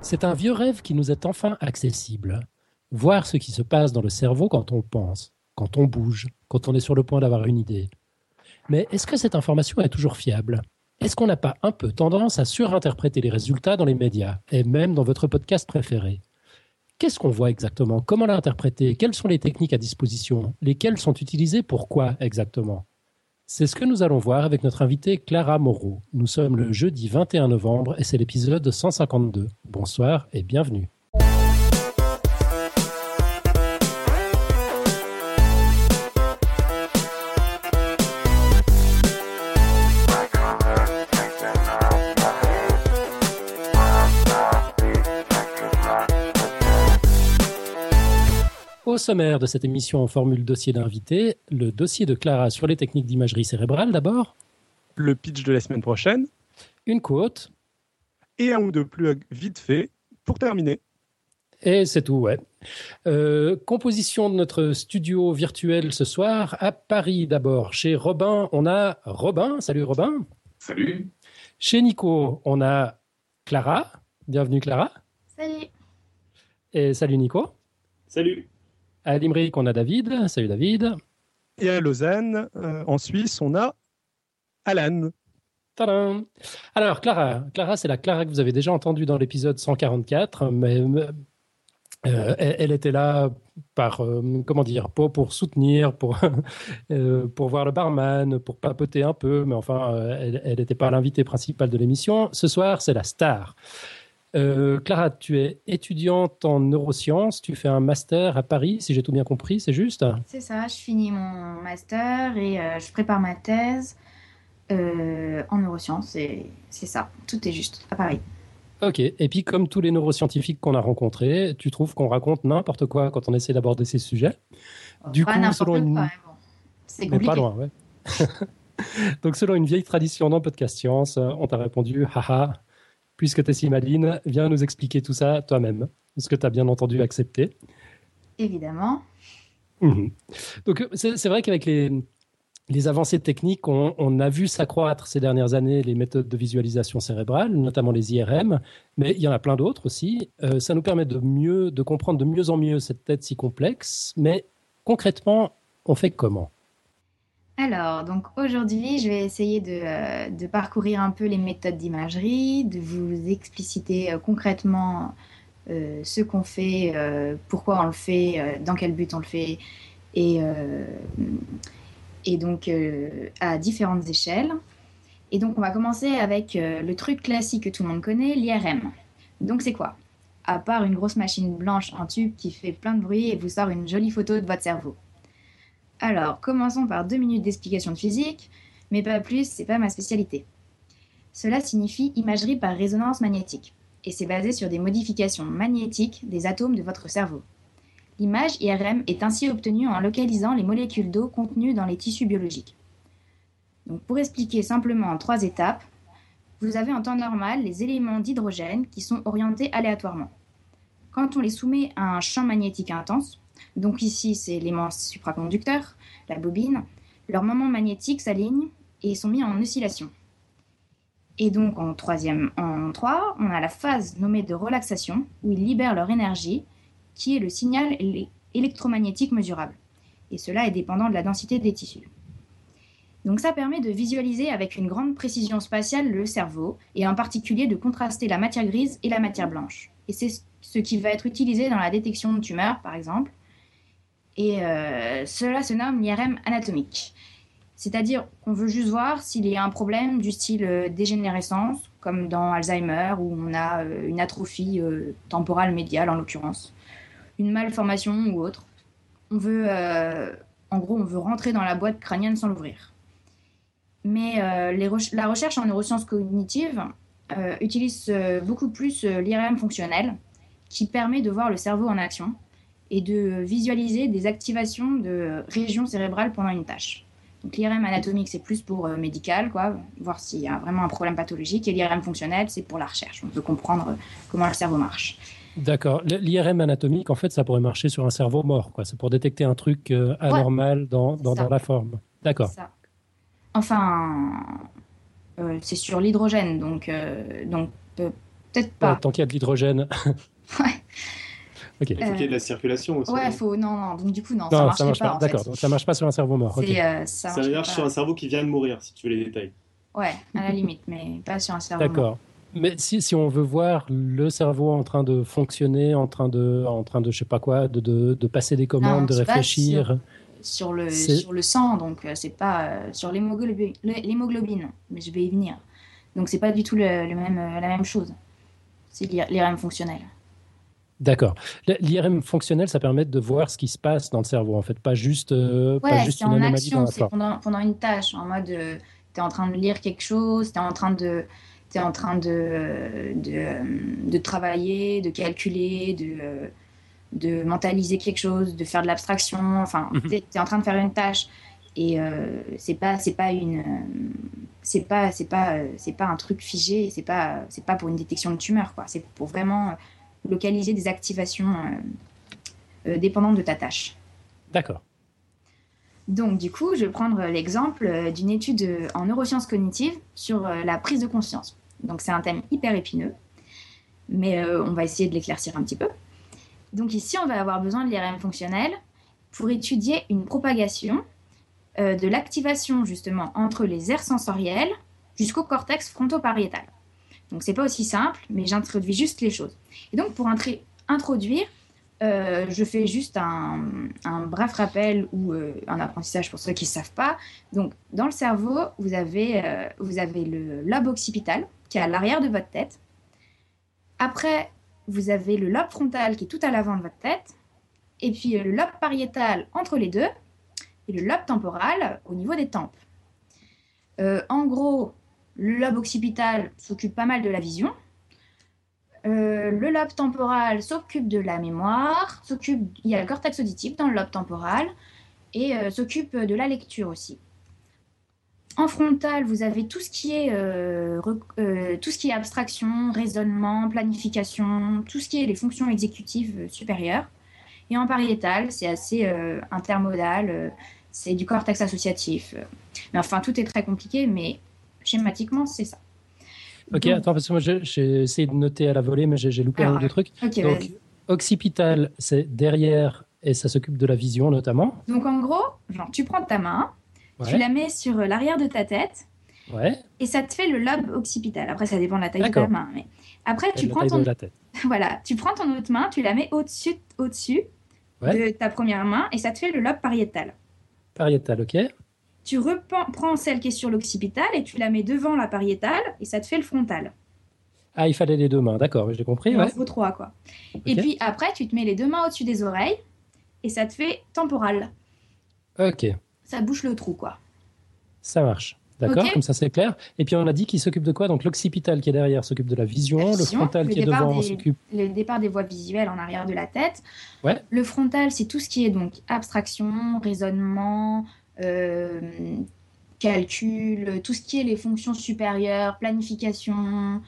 C'est un vieux rêve qui nous est enfin accessible. Voir ce qui se passe dans le cerveau quand on pense, quand on bouge, quand on est sur le point d'avoir une idée. Mais est-ce que cette information est toujours fiable? Est-ce qu'on n'a pas un peu tendance à surinterpréter les résultats dans les médias, et même dans votre podcast préféré? Qu'est-ce qu'on voit exactement? Comment l'interpréter? Quelles sont les techniques à disposition? Lesquelles sont utilisées? Pourquoi exactement? C'est ce que nous allons voir avec notre invitée Clara Moreau. Nous sommes le jeudi 21 novembre et c'est l'épisode 152. Bonsoir et bienvenue. Sommaire de cette émission en formule dossier d'invité, le dossier de Clara sur les techniques d'imagerie cérébrale d'abord. Le pitch de la semaine prochaine. Une quote. Et un ou deux plugs vite fait pour terminer. Et c'est tout, ouais. Euh, composition de notre studio virtuel ce soir à Paris d'abord. Chez Robin, on a Robin. Salut Robin. Salut. Chez Nico, on a Clara. Bienvenue Clara. Salut. Et salut Nico. Salut. À Limerick, on a David. Salut David. Et à Lausanne, euh, en Suisse, on a Alan. Tadam Alors, Clara, Clara c'est la Clara que vous avez déjà entendue dans l'épisode 144, mais euh, elle, était là par, euh, comment dire, pas pour soutenir, pour, euh, pour voir le barman, pour papoter un peu, mais enfin, elle n'était pas l'invitée principale de l'émission. Ce soir, c'est la star. Euh, Clara, tu es étudiante en neurosciences, tu fais un master à Paris, si j'ai tout bien compris, c'est juste? C'est ça, je finis mon master et euh, je prépare ma thèse euh, en neurosciences et c'est ça, tout est juste, à Paris. Ok, et puis comme tous les neuroscientifiques qu'on a rencontrés, tu trouves qu'on raconte n'importe quoi quand on essaie d'aborder ces sujets? Du pas coup, selon une... Bon. C'est compliqué. Mais pas loin, ouais. Donc selon une vieille tradition dans Podcast Science, on t'a répondu, haha, puisque tu es si maline, viens nous expliquer tout ça toi-même. Est-ce que tu as bien entendu accepter? Évidemment. Mmh. Donc c'est vrai qu'avec les, les, avancées techniques, on, on, a vu s'accroître ces dernières années les méthodes de visualisation cérébrale, notamment les IRM, mais il y en a plein d'autres aussi. Euh, ça nous permet de mieux, de comprendre de mieux en mieux cette tête si complexe, mais concrètement, on fait comment? Alors, donc aujourd'hui, je vais essayer de, euh, de, parcourir un peu les méthodes d'imagerie, de vous expliciter euh, concrètement euh, ce qu'on fait, pourquoi on le fait, dans quel but on le fait, et, et donc à différentes échelles. Et donc, on va commencer avec le truc classique que tout le monde connaît, l'IRM. Donc, c'est quoi? À part une grosse machine blanche en tube qui fait plein de bruit et vous sort une jolie photo de votre cerveau. Alors, commençons par deux minutes d'explication de physique, mais pas plus, c'est pas ma spécialité. Cela signifie imagerie par résonance magnétique, et c'est basé sur des modifications magnétiques des atomes de votre cerveau. L'image IRM est ainsi obtenue en localisant les molécules d'eau contenues dans les tissus biologiques. Pour expliquer simplement en trois étapes, vous avez en temps normal les éléments d'hydrogène qui sont orientés aléatoirement. Quand on les soumet à un champ magnétique intense, donc ici, c'est l'élément supraconducteur, la bobine. Leurs moments magnétiques s'alignent et sont mis en oscillation. Et donc en troisième, en 3, on a la phase nommée de relaxation, où ils libèrent leur énergie, qui est le signal électromagnétique mesurable. Et cela est dépendant de la densité des tissus. Donc ça permet de visualiser avec une grande précision spatiale le cerveau, et en particulier de contraster la matière grise et la matière blanche. Et c'est ce qui va être utilisé dans la détection de tumeurs, par exemple, et euh, cela se nomme l'IRM anatomique. C'est-à-dire qu'on veut juste voir s'il y a un problème du style euh, dégénérescence, comme dans Alzheimer, où on a euh, une atrophie temporale médiale en l'occurrence, une malformation ou autre. On veut, en gros, on veut rentrer dans la boîte crânienne sans l'ouvrir. Mais la recherche en neurosciences cognitives utilise beaucoup plus l'IRM fonctionnel, qui permet de voir le cerveau en action et de visualiser des activations de régions cérébrales pendant une tâche. Donc l'IRM anatomique, c'est plus pour euh, médical, quoi, voir s'il y a vraiment un problème pathologique, et l'IRM fonctionnel, c'est pour la recherche. On veut comprendre euh, comment le cerveau marche. D'accord. L'IRM anatomique, en fait, ça pourrait marcher sur un cerveau mort, quoi. C'est pour détecter un truc euh, anormal ouais, dans, dans, dans, la forme. D'accord. Enfin, Euh, c'est sur l'hydrogène, donc, donc peut-être pas. tant qu'il y a de l'hydrogène. ouais. Ok. Il faut qu'il y ait de la circulation aussi. Ouais, faut non, non, donc du coup non, ça, marche pas. D'accord, donc ça marche pas sur un cerveau mort. ça, ça marche sur un cerveau qui vient de mourir, si tu veux les détails. Ouais, à la limite, mais pas sur un cerveau. D'accord. Mais si, si, on veut voir le cerveau en train de fonctionner, en train de, en train de je sais pas quoi, de, de, de passer des commandes, de réfléchir. Sur, le, sur le sang, donc euh, c'est pas euh, sur l'hémoglobine, mais je vais y venir. Donc c'est pas du tout le, même, euh, la même chose. C'est l'IRM fonctionnel. D'accord. L'IRM fonctionnel, ça permet de voir ce qui se passe dans le cerveau, en fait, pas juste, ouais, pas juste une en action, C'est pendant, pendant, une tâche, en mode, tu es en train de lire quelque chose, tu es en train de es en train de, de, travailler, de calculer, de, de mentaliser quelque chose, de faire de l'abstraction. Enfin, mhm. tu es, en train de faire une tâche. Et euh, c'est pas c'est pas une c'est pas c'est pas c'est pas un truc figé c'est pas c'est pas pour une détection de tumeur quoi c'est pour vraiment localiser des activations euh, euh, dépendantes de ta tâche d'accord donc, du coup, je vais prendre l'exemple d'une étude en neurosciences cognitives sur la prise de conscience. Donc c'est un thème hyper épineux, mais euh, on va essayer de l'éclaircir un petit peu. Donc ici, on va avoir besoin de l'IRM fonctionnel pour étudier une propagation euh, de l'activation justement entre les aires sensorielles jusqu'au cortex fronto-pariétal. Donc c'est pas aussi simple, mais j'introduis juste les choses. Et donc pour introduire, euh, je fais juste un, bref rappel ou un apprentissage pour ceux qui ne savent pas. Donc, dans le cerveau, vous avez, vous avez le lobe occipital, qui est à l'arrière de votre tête. Après, vous avez le lobe frontal qui est tout à l'avant de votre tête. Et puis le lobe pariétal entre les deux. Et le lobe temporal au niveau des tempes. Euh, en gros, le lobe occipital s'occupe pas mal de la vision. Euh, le lobe temporal s'occupe de la mémoire, s'occupe, il y a le cortex auditif dans le lobe temporal et euh, s'occupe de la lecture aussi. En frontal, vous avez tout ce qui est, euh, tout ce qui est abstraction, raisonnement, planification, tout ce qui est les fonctions exécutives supérieures. Et en pariétal, c'est assez intermodal, c'est du cortex associatif. Mais enfin, tout est très compliqué, mais schématiquement, c'est ça. Ok, attends, parce que moi j'ai essayé de noter à la volée, mais j'ai loupé un ou deux trucs. Donc, occipital, c'est derrière et ça s'occupe de la vision notamment. Donc en gros, genre, tu prends ta main, tu la mets sur euh, l'arrière de ta tête. Et ça te fait le lobe occipital. Après, ça dépend de la taille de ta main. Mais... Après, tu prends, ton... voilà, tu prends ton autre main, tu la mets au-dessus au -dessus de ta première main et ça te fait le lobe pariétal. Pariétal, ok. Tu reprends celle qui est sur l'occipital et tu la mets devant la pariétale et ça te fait le frontal. Ah, il fallait les deux mains, d'accord, j'ai compris. Il en faut trois, quoi. Et puis après, tu te mets les deux mains au-dessus des oreilles et ça te fait temporal. Ok ça bouche le trou, quoi. Ça marche. D'accord, comme ça c'est clair. Et puis on a dit qu'il s'occupe de quoi? Donc l'occipital qui est derrière s'occupe de la vision, le frontal qui est devant s'occupe. Le départ des voies visuelles en arrière de la tête. Ouais. Le frontal, c'est tout ce qui est donc abstraction, raisonnement, euh, calcul, tout ce qui est les fonctions supérieures, planification,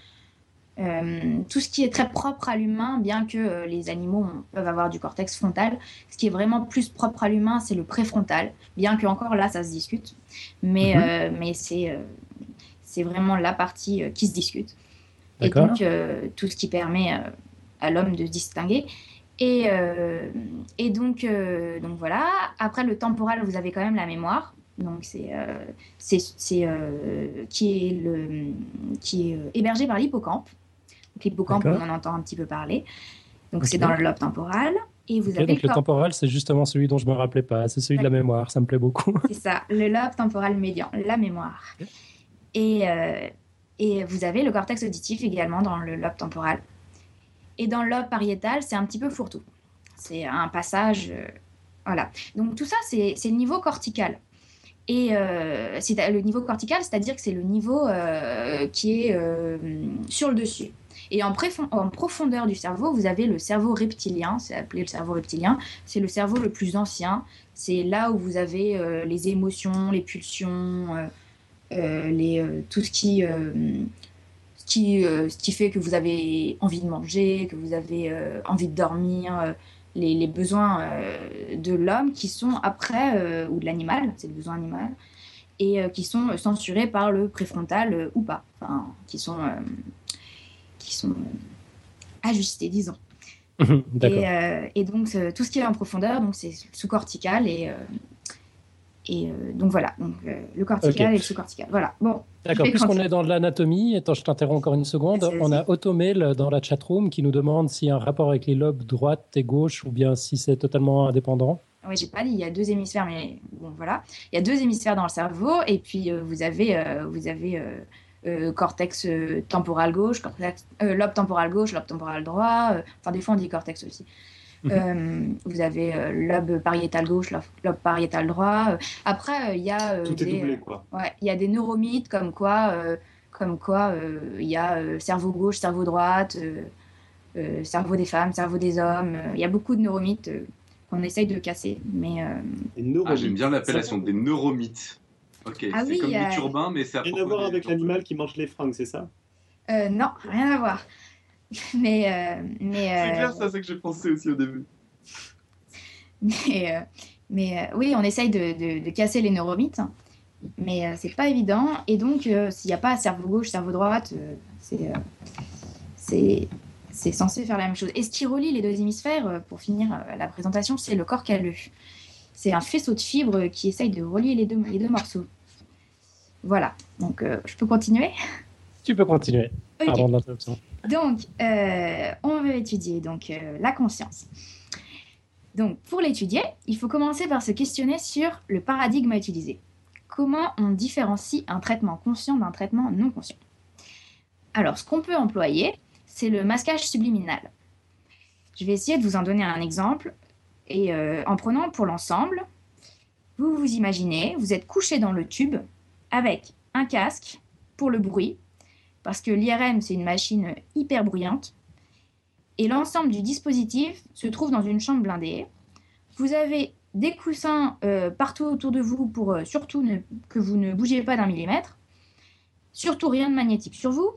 euh, tout ce qui est très propre à l'humain, bien que euh, les animaux peuvent avoir du cortex frontal, ce qui est vraiment plus propre à l'humain, c'est le préfrontal, bien que encore là, ça se discute. Mais, mhm. euh, mais c'est, c'est vraiment la partie qui se discute. Et donc, tout ce qui permet à l'homme de se distinguer. Et, et donc, donc voilà, après le temporal, vous avez quand même la mémoire. Donc c'est, c'est qui est, le, qui est hébergé par l'hippocampe. L'hippocampe, on en entend un petit peu parler. Donc c'est dans le lobe temporal. Et vous avez donc le, temporal, c'est justement celui dont je me rappelais pas. C'est celui de la mémoire. Ça me plaît beaucoup. C'est ça, le lobe temporal médian, la mémoire. Et, euh, et vous avez le cortex auditif également dans le lobe temporal. Et dans lobe pariétal, c'est un petit peu fourre-tout. C'est un passage. Euh, voilà. Donc tout ça, c'est le niveau cortical. Et euh, c'est le niveau cortical, c'est-à-dire que c'est le niveau qui est sur le dessus. Et en, en, profondeur du cerveau, vous avez le cerveau reptilien, c'est appelé le cerveau reptilien, c'est le cerveau le plus ancien, c'est là où vous avez euh, les émotions, les pulsions, euh, euh, les, tout ce qui, qui, ce qui fait que vous avez envie de manger, que vous avez envie de dormir, les, les, besoins de l'homme qui sont après, ou de l'animal, c'est le besoin animal, et qui sont censurés par le préfrontal ou pas, enfin, qui sont, qui sont ajustés, disons. et, et, donc, tout ce qui est en profondeur, donc c'est sous-cortical et, et euh, donc voilà, donc, euh, le cortical et le sous-cortical. Voilà. Bon. D'accord. Puisqu'on est dans l'anatomie, attends, je t'interromps encore une seconde. on a Automail dans la chatroom qui nous demande s'il y a un rapport avec les lobes droite et gauche ou bien si c'est totalement indépendant. Oui, j'ai pas dit. Il y a deux hémisphères, mais bon, voilà. Il y a deux hémisphères dans le cerveau et puis euh, vous avez, vous avez cortex temporal gauche, cortex, lobe temporal gauche, lobe temporal droit. Enfin, des fois on dit cortex aussi. Mhm. Euh, vous avez euh, lobe pariétal gauche, lobe, pariétal droit. Euh, après, il y a des, Ouais, il y a des neuromythes comme quoi, comme quoi, il y a cerveau gauche, cerveau droite, cerveau des femmes, cerveau des hommes. Il y a beaucoup de neuromythes qu'on essaye de casser, mais. Ah, j'aime bien l'appellation des neuromythes. Ok, ah c'est comme du turbin, mais c'est Rien à voir avec l'animal qui mange les fringues, c'est ça? Non, rien à voir. mais. Euh, mais c'est clair, ça, c'est que j'ai pensé aussi au début. Mais, euh, mais euh, oui, on essaye de, de, casser les neuromythes, mais c'est pas évident. Et donc, s'il n'y a pas cerveau gauche, cerveau droite, c'est c'est censé faire la même chose. Et ce qui relie les deux hémisphères, pour finir la présentation, c'est le corps calleux. C'est un faisceau de fibres qui essaye de relier les deux, les deux morceaux. Voilà, donc je peux continuer? Tu peux continuer. Pardon de l'interruption. Donc, euh, on veut étudier donc, euh, la conscience. Donc, pour l'étudier, il faut commencer par se questionner sur le paradigme à utiliser. Comment on différencie un traitement conscient d'un traitement non conscient? Alors, ce qu'on peut employer, c'est le masquage subliminal. Je vais essayer de vous en donner un exemple. Et euh, en prenant pour l'ensemble, vous vous imaginez, vous êtes couché dans le tube avec un casque pour le bruit, parce que l'IRM, c'est une machine hyper bruyante. Et l'ensemble du dispositif se trouve dans une chambre blindée. Vous avez des coussins euh, partout autour de vous pour euh, surtout que vous ne bougiez pas d'un millimètre. Surtout rien de magnétique sur vous.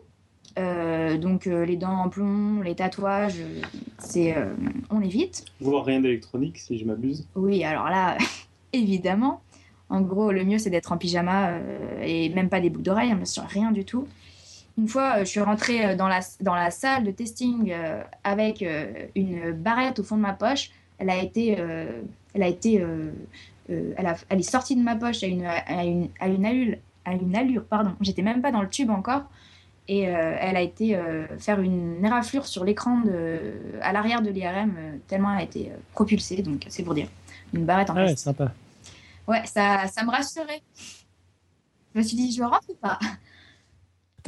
Euh, donc les dents en plomb, les tatouages, c'est on évite. Voir rien d'électronique si je m'abuse? Oui, alors là, évidemment. En gros, le mieux c'est d'être en pyjama et même pas des boucles d'oreilles, hein, bien sûr, rien du tout. Une fois, euh, je suis rentrée euh, dans la, dans la salle de testing euh, avec une barrette au fond de ma poche. Elle a été, elle a été, elle, a, elle, est sortie de ma poche à une, à une, à une allure, à une allure, pardon. J'étais même pas dans le tube encore. Et elle a été faire une éraflure sur l'écran à l'arrière de l'IRM, tellement elle a été propulsée. Donc, c'est pour dire. Une barrette en ah ouais, sympa. Ouais, ça, ça me rassurait. Je me suis dit, je rentre ou pas?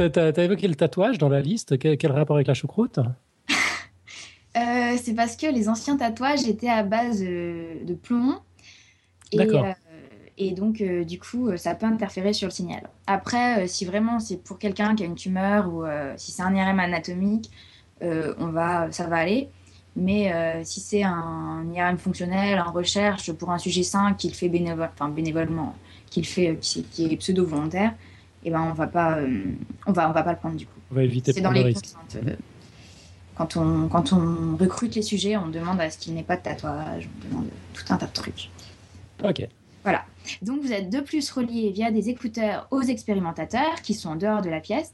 Tu as, évoqué le tatouage dans la liste. Quel, rapport avec la choucroute? Euh, C'est parce que les anciens tatouages étaient à base euh, de plomb. D'accord. Euh, et donc, du coup, ça peut interférer sur le signal. Après, si vraiment c'est pour quelqu'un qui a une tumeur ou si c'est un IRM anatomique, on va, ça va aller. Mais si c'est un IRM fonctionnel, en recherche pour un sujet sain qu'il fait enfin, bénévolement, qu'il fait, qui, est pseudo-volontaire, et ben on va pas, euh, on va, on va pas le prendre du coup. On va éviter de prendre le risque. Euh, quand on, quand on recrute les sujets, on demande à ce qu'il n'ait pas de tatouage, on demande tout un tas de trucs. Ok. Voilà. Donc vous êtes de plus reliés via des écouteurs aux expérimentateurs qui sont en dehors de la pièce.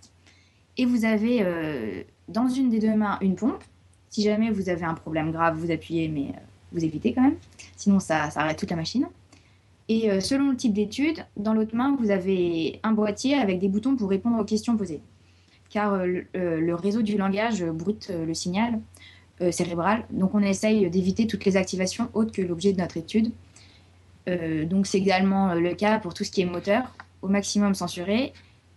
Et vous avez euh, dans une des deux mains une pompe. Si jamais vous avez un problème grave, vous appuyez, mais vous évitez quand même. Sinon, ça, ça arrête toute la machine. Et euh, selon le type d'étude, dans l'autre main, vous avez un boîtier avec des boutons pour répondre aux questions posées. Car euh, euh, le réseau du langage brute le signal cérébral. Donc on essaye d'éviter toutes les activations autres que l'objet de notre étude. donc c'est également le cas pour tout ce qui est moteur, au maximum censuré.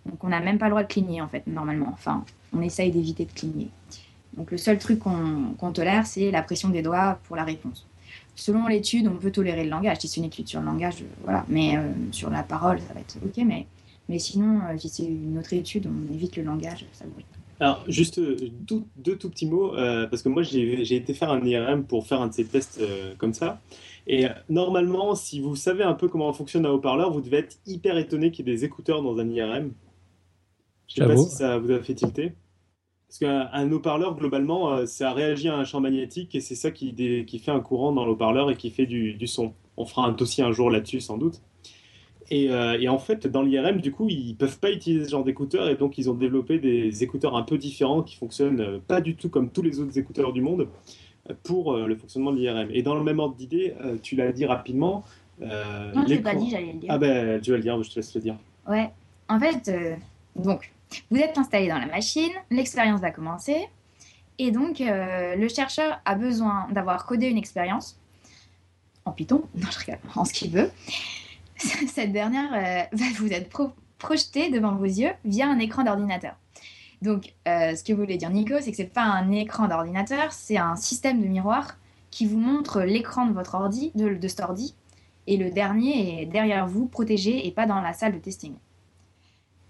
Donc on n'a même pas le droit de cligner en fait, normalement. Enfin, on essaye d'éviter de cligner. Donc le seul truc qu'on tolère, c'est la pression des doigts pour la réponse selon l'étude, on peut tolérer le langage. Si c'est une étude sur le langage, voilà. Mais euh, sur la parole, ça va être OK. Mais, mais sinon, euh, si c'est une autre étude, on évite le langage, ça bruit. Alors, juste euh, deux, tout petits mots, parce que moi, j'ai été faire un IRM pour faire un de ces tests comme ça. Et normalement, si vous savez un peu comment fonctionne un haut-parleur, vous devez être hyper étonné qu'il y ait des écouteurs dans un IRM. Je ne sais pas si ça vous a fait tilter. Parce qu'un haut-parleur, globalement, euh, ça réagit à un champ magnétique et c'est ça qui, qui, fait un courant dans le haut-parleur et qui fait du, son. On fera un dossier un jour là-dessus, sans doute. Et, et, en fait, dans l'IRM, du coup, ils peuvent pas utiliser ce genre d'écouteurs et donc ils ont développé des écouteurs un peu différents qui fonctionnent pas du tout comme tous les autres écouteurs du monde pour le fonctionnement de l'IRM. Et dans le même ordre d'idée, tu l'as dit rapidement. non, je l'ai pas dit, j'allais le dire. Ah ben, tu vas le dire, je te laisse le dire. Ouais, en fait, donc, vous êtes installé dans la machine, l'expérience va commencer. Et donc, euh, le chercheur a besoin d'avoir codé une expérience en Python, non, je regarde, en ce qu'il veut. Cette dernière euh, va vous être projetée devant vos yeux via un écran d'ordinateur. Donc, euh, ce que voulait dire Nico, c'est que ce n'est pas un écran d'ordinateur, c'est un système de miroir qui vous montre l'écran de votre ordi, de, de cet ordi, et le dernier est derrière vous, protégé et pas dans la salle de testing.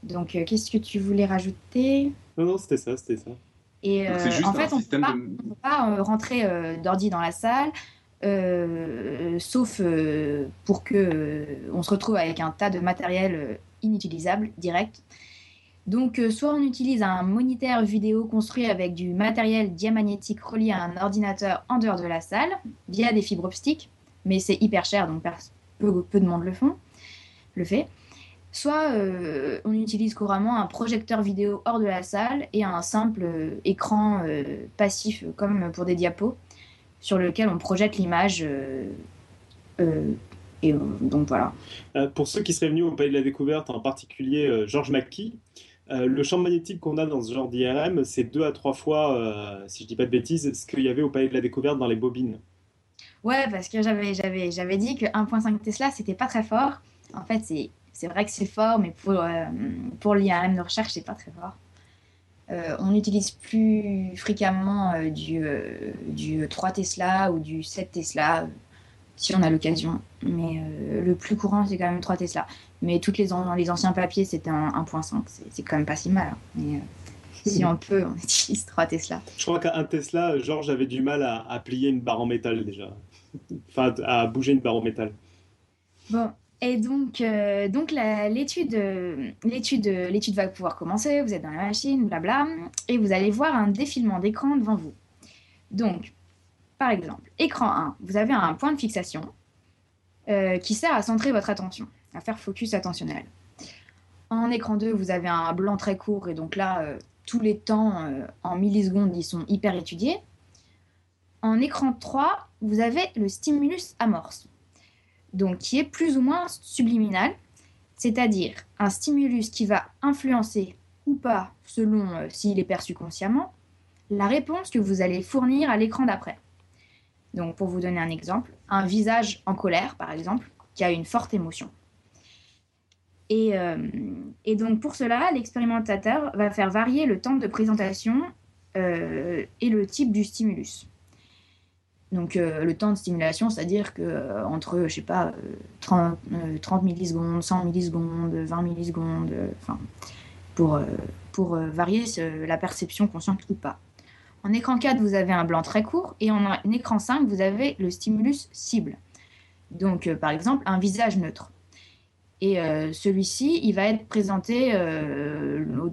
Donc, qu'est-ce que tu voulais rajouter? Non, non, c'était ça, c'était ça. Et euh, en fait, on ne peut pas, euh, rentrer euh, d'ordi dans la salle, sauf pour que on se retrouve avec un tas de matériel inutilisable direct. Donc, soit on utilise un moniteur vidéo construit avec du matériel diamagnétique relié à un ordinateur en dehors de la salle via des fibres optiques, mais c'est hyper cher, donc peu, peu de monde le font, le fait. Soit euh, on utilise couramment un projecteur vidéo hors de la salle et un simple euh, écran euh, passif comme pour des diapos sur lequel on projette l'image. et donc voilà. pour ceux qui seraient venus au Pays de la Découverte, en particulier Georges McKee, le champ magnétique qu'on a dans ce genre d'IRM, c'est deux à trois fois, si je dis pas de bêtises, ce qu'il y avait au Palais de la Découverte dans les bobines. Ouais, parce que j'avais dit que 1.5 Tesla, c'était pas très fort. En fait, c'est c'est vrai que c'est fort, mais pour, euh, pour l'IRM de recherche, c'est pas très fort. Euh, on utilise plus fréquemment euh, du, du 3 Tesla ou du 7 Tesla si on a l'occasion. Mais le plus courant, c'est quand même 3 Tesla. Mais toutes les, les anciens papiers, c'était un 1.5. C'est quand même pas si mal. Hein. Mais si on peut, on utilise 3 Tesla. Je crois qu'un Tesla, Georges avait du mal à, à, plier une barre en métal déjà. enfin, à bouger une barre en métal. Bon, et donc, euh, donc l'étude, l'étude, l'étude va pouvoir commencer. Vous êtes dans la machine, blabla, et vous allez voir un défilement d'écran devant vous. Donc, par exemple, écran 1, vous avez un point de fixation euh, qui sert à centrer votre attention, à faire focus attentionnel. En écran 2, vous avez un blanc très court, et donc là, euh, tous les temps en millisecondes, ils sont hyper étudiés. En écran 3, vous avez le stimulus amorce donc qui est plus ou moins subliminal, c'est-à-dire un stimulus qui va influencer ou pas, selon euh, s'il est perçu consciemment, la réponse que vous allez fournir à l'écran d'après. Donc pour vous donner un exemple, un visage en colère, par exemple, qui a une forte émotion. Et, euh, donc pour cela, l'expérimentateur va faire varier le temps de présentation euh, et le type du stimulus. Donc euh, le temps de stimulation, c'est-à-dire que euh, entre, je sais pas, 30, euh, millisecondes, 100 millisecondes, 20 millisecondes, enfin, pour, varier la perception consciente ou pas. En écran 4, vous avez un blanc très court et en écran 5, vous avez le stimulus cible. Donc par exemple, un visage neutre. Et celui-ci, il va être présenté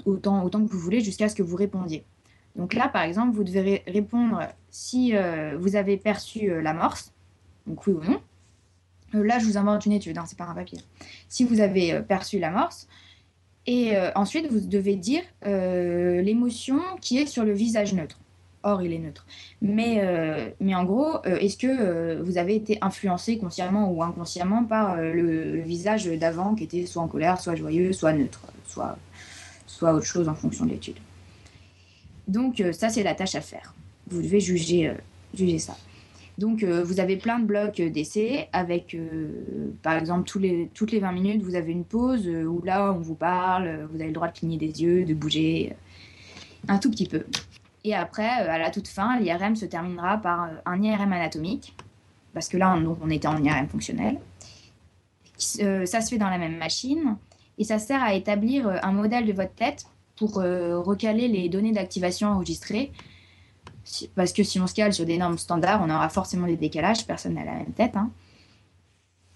autant, autant que vous voulez jusqu'à ce que vous répondiez. Donc là, par exemple, vous devez répondre si euh, vous avez perçu euh, l'amorce, donc oui ou non. Euh, là, je vous invente une étude, hein, c'est pas un papier. Si vous avez perçu l'amorce, et ensuite, vous devez dire l'émotion qui est sur le visage neutre. Or, il est neutre. Mais, mais en gros, est-ce que vous avez été influencé consciemment ou inconsciemment par le, visage d'avant qui était soit en colère, soit joyeux, soit neutre, soit, soit autre chose en fonction de l'étude? Donc ça, c'est la tâche à faire. Vous devez juger, euh, juger ça. Donc euh, vous avez plein de blocs d'essais avec, par exemple, toutes les 20 minutes, vous avez une pause où là, on vous parle, vous avez le droit de cligner des yeux, de bouger un tout petit peu. Et après, à la toute fin, l'IRM se terminera par un IRM anatomique, parce que là, on, on était en IRM fonctionnel. ça se fait dans la même machine, et ça sert à établir un modèle de votre tête pour euh, recaler les données d'activation enregistrées. Parce que si on se cale sur des normes standards, on aura forcément des décalages, personne n'a la même tête. Hein.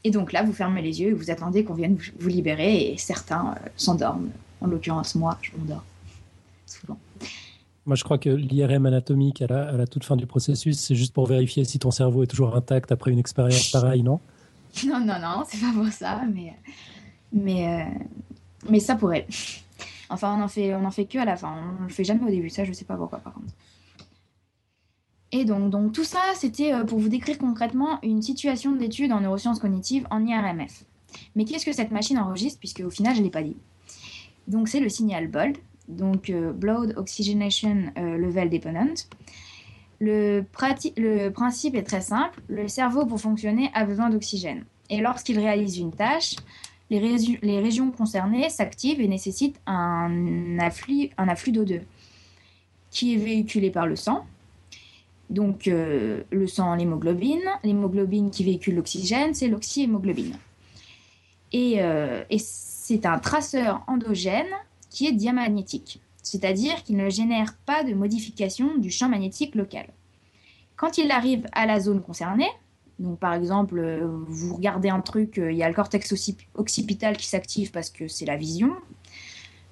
Et donc là, vous fermez les yeux et vous attendez qu'on vienne vous libérer et certains euh, s'endorment. En l'occurrence, moi, je m'endors souvent. Moi, je crois que l'IRM anatomique à la, toute fin du processus, c'est juste pour vérifier si ton cerveau est toujours intact après une expérience pareille, non? Non, non, non, c'est pas pour ça, mais Mais, mais ça pourrait. Enfin, on en fait, on en fait que à la fin. On le fait jamais au début. Ça, je sais pas pourquoi, par contre. Et donc, donc tout ça, c'était pour vous décrire concrètement une situation d'étude en neurosciences cognitives en IRMF. Mais qu'est-ce que cette machine enregistre, puisque au final, je ne l'ai pas dit? Donc, c'est le signal BOLD, donc Blood Oxygenation Level Dependent. Le, principe est très simple. Le cerveau, pour fonctionner, a besoin d'oxygène. Et lorsqu'il réalise une tâche, les, les régions concernées s'activent et nécessitent un afflux, un afflux d'O2 qui est véhiculé par le sang. Donc euh, le sang, l'hémoglobine. L'hémoglobine qui véhicule l'oxygène, c'est l'oxyhémoglobine. Et, euh, et c'est un traceur endogène qui est diamagnétique c'est-à-dire qu'il ne génère pas de modification du champ magnétique local. Quand il arrive à la zone concernée, donc par exemple, euh, vous regardez un truc, il y a le cortex occipital qui s'active parce que c'est la vision,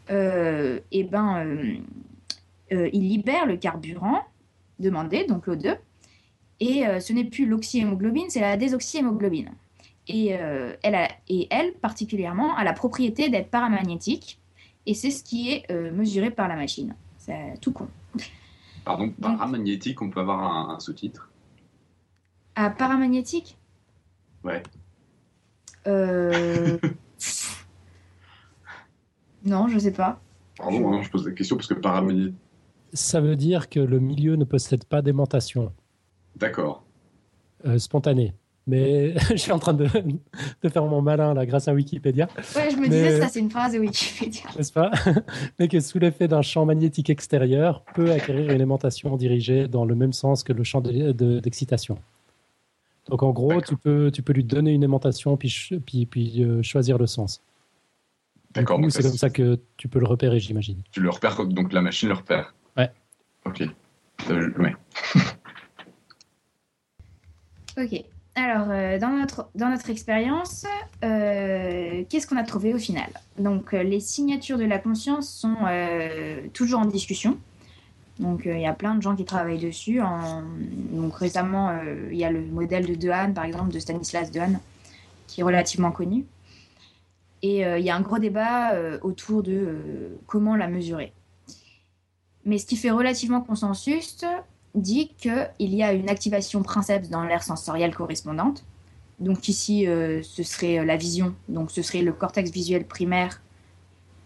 et ben il libère le carburant demandé, donc l'O2, et ce n'est plus l'oxyhémoglobine, c'est la désoxyhémoglobine. Et, elle et elle, particulièrement, a la propriété d'être paramagnétique, et c'est ce qui est euh, mesuré par la machine. C'est tout con. Pardon, paramagnétique, on peut avoir un, sous-titre? Ah, paramagnétique? Ouais. Euh... non, je sais pas. Pardon, hein, je pose la question parce que paramagnétique. Ça veut dire que le milieu ne possède pas d'aimantation. D'accord. Euh, spontanée mais je suis en train de, de, faire mon malin là grâce à Wikipédia. Ouais, je me disais, ça c'est une phrase de Wikipédia. N'est-ce pas? Mais que sous l'effet d'un champ magnétique extérieur, peut acquérir une aimantation dirigée dans le même sens que le champ d'excitation. Donc en gros, tu peux, tu peux lui donner une aimantation puis, puis, puis euh, choisir le sens. D'accord. C'est comme ça que tu peux le repérer, j'imagine. Tu le repères, donc la machine le repère. Ok. Euh, ok. Alors, euh, dans notre, dans notre expérience, euh, qu'est-ce qu'on a trouvé au final? Donc, les signatures de la conscience sont toujours en discussion. Donc, il y a plein de gens qui travaillent dessus. Donc, récemment, il y a le modèle de Dehaene, par exemple, de Stanislas Dehaene, qui est relativement connu. Et il y a un gros débat autour de comment la mesurer. Mais ce qui fait relativement consensus, dit qu'il y a une activation princeps dans l'aire sensorielle correspondante. Donc ici, euh, ce serait euh, la vision, donc ce serait le cortex visuel primaire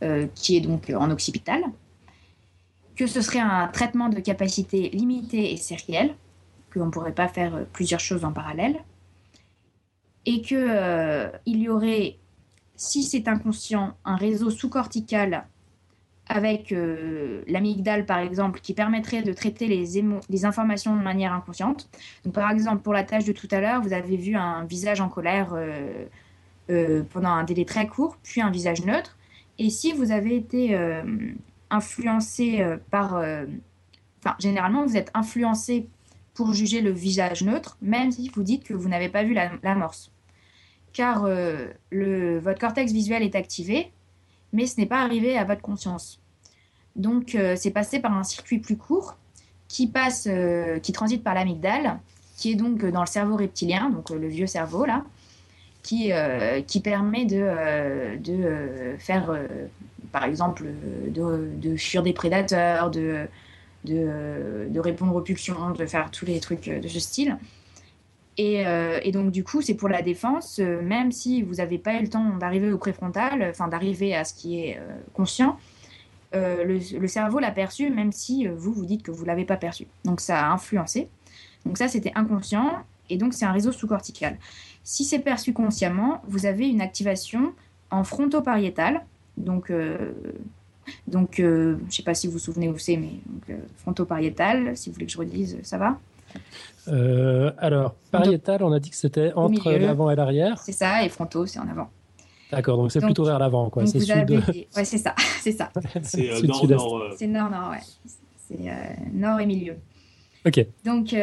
euh, qui est donc en occipital. Que ce serait un traitement de capacité limitée et sérielle, qu'on ne pourrait pas faire plusieurs choses en parallèle. Et qu'il il y aurait, si c'est inconscient, un réseau sous-cortical avec euh, l'amygdale, par exemple, qui permettrait de traiter les, les, informations de manière inconsciente. Donc, par exemple, pour la tâche de tout à l'heure, vous avez vu un visage en colère euh, euh, pendant un délai très court, puis un visage neutre. Et si vous avez été influencé par... Enfin, généralement, vous êtes influencé pour juger le visage neutre, même si vous dites que vous n'avez pas vu l'amorce. Car le, votre cortex visuel est activé, mais ce n'est pas arrivé à votre conscience. Donc, euh, c'est passé par un circuit plus court qui passe, euh, qui transite par l'amygdale, qui est donc dans le cerveau reptilien, donc euh, le vieux cerveau là, qui, qui permet de, de faire, par exemple, de, fuir des prédateurs, de, de, de, répondre aux pulsions, de faire tous les trucs de ce style. Et, et donc, du coup, c'est pour la défense, même si vous n'avez pas eu le temps d'arriver au préfrontal, enfin d'arriver à ce qui est conscient, euh, le, cerveau l'a perçu, même si euh, vous vous dites que vous l'avez pas perçu. Donc ça a influencé. Donc ça, c'était inconscient, et donc c'est un réseau sous-cortical. Si c'est perçu consciemment, vous avez une activation en fronto-pariétal. Donc, euh, donc je ne sais pas si vous vous souvenez où c'est, mais fronto-pariétal, si vous voulez que je redise, ça va? Alors, pariétal, on a dit que c'était entre l'avant et l'arrière. C'est ça, et fronto, c'est en avant. D'accord, donc c'est plutôt vers l'avant, quoi. C'est sud. Ouais, c'est ça, c'est ça. c'est euh, nord-nord. Euh. C'est nord-nord, ouais. C'est euh, nord et milieu. Ok. Donc,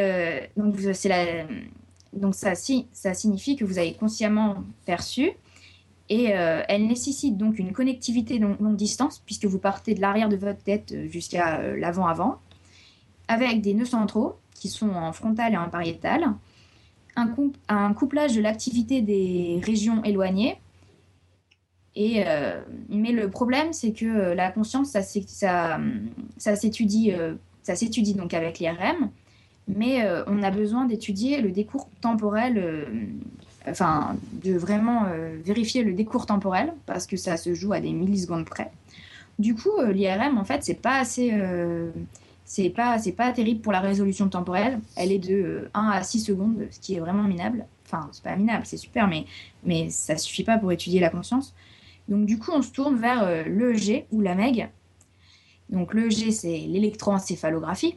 donc c'est la, donc ça, si, ça signifie que vous avez consciemment perçu. Et elle nécessite donc une connectivité longue, longue distance, puisque vous partez de l'arrière de votre tête jusqu'à l'avant-avant, avec des nœuds centraux qui sont en frontal et en pariétal, un, un couplage de l'activité des régions éloignées Et, mais le problème, c'est que la conscience, ça, ça, s'étudie donc avec l'IRM, mais on a besoin d'étudier le décours temporel, enfin, de vraiment vérifier le décours temporel, parce que ça se joue à des millisecondes près. Du coup, l'IRM, en fait, c'est pas assez c'est pas terrible pour la résolution temporelle. Elle est de 1 euh, à 6 secondes, ce qui est vraiment minable. Enfin, c'est pas minable, c'est super, mais mais ça suffit pas pour étudier la conscience. Donc du coup, on se tourne vers euh, l'EEG ou la MEG. Donc l'EEG, c'est l'électroencéphalographie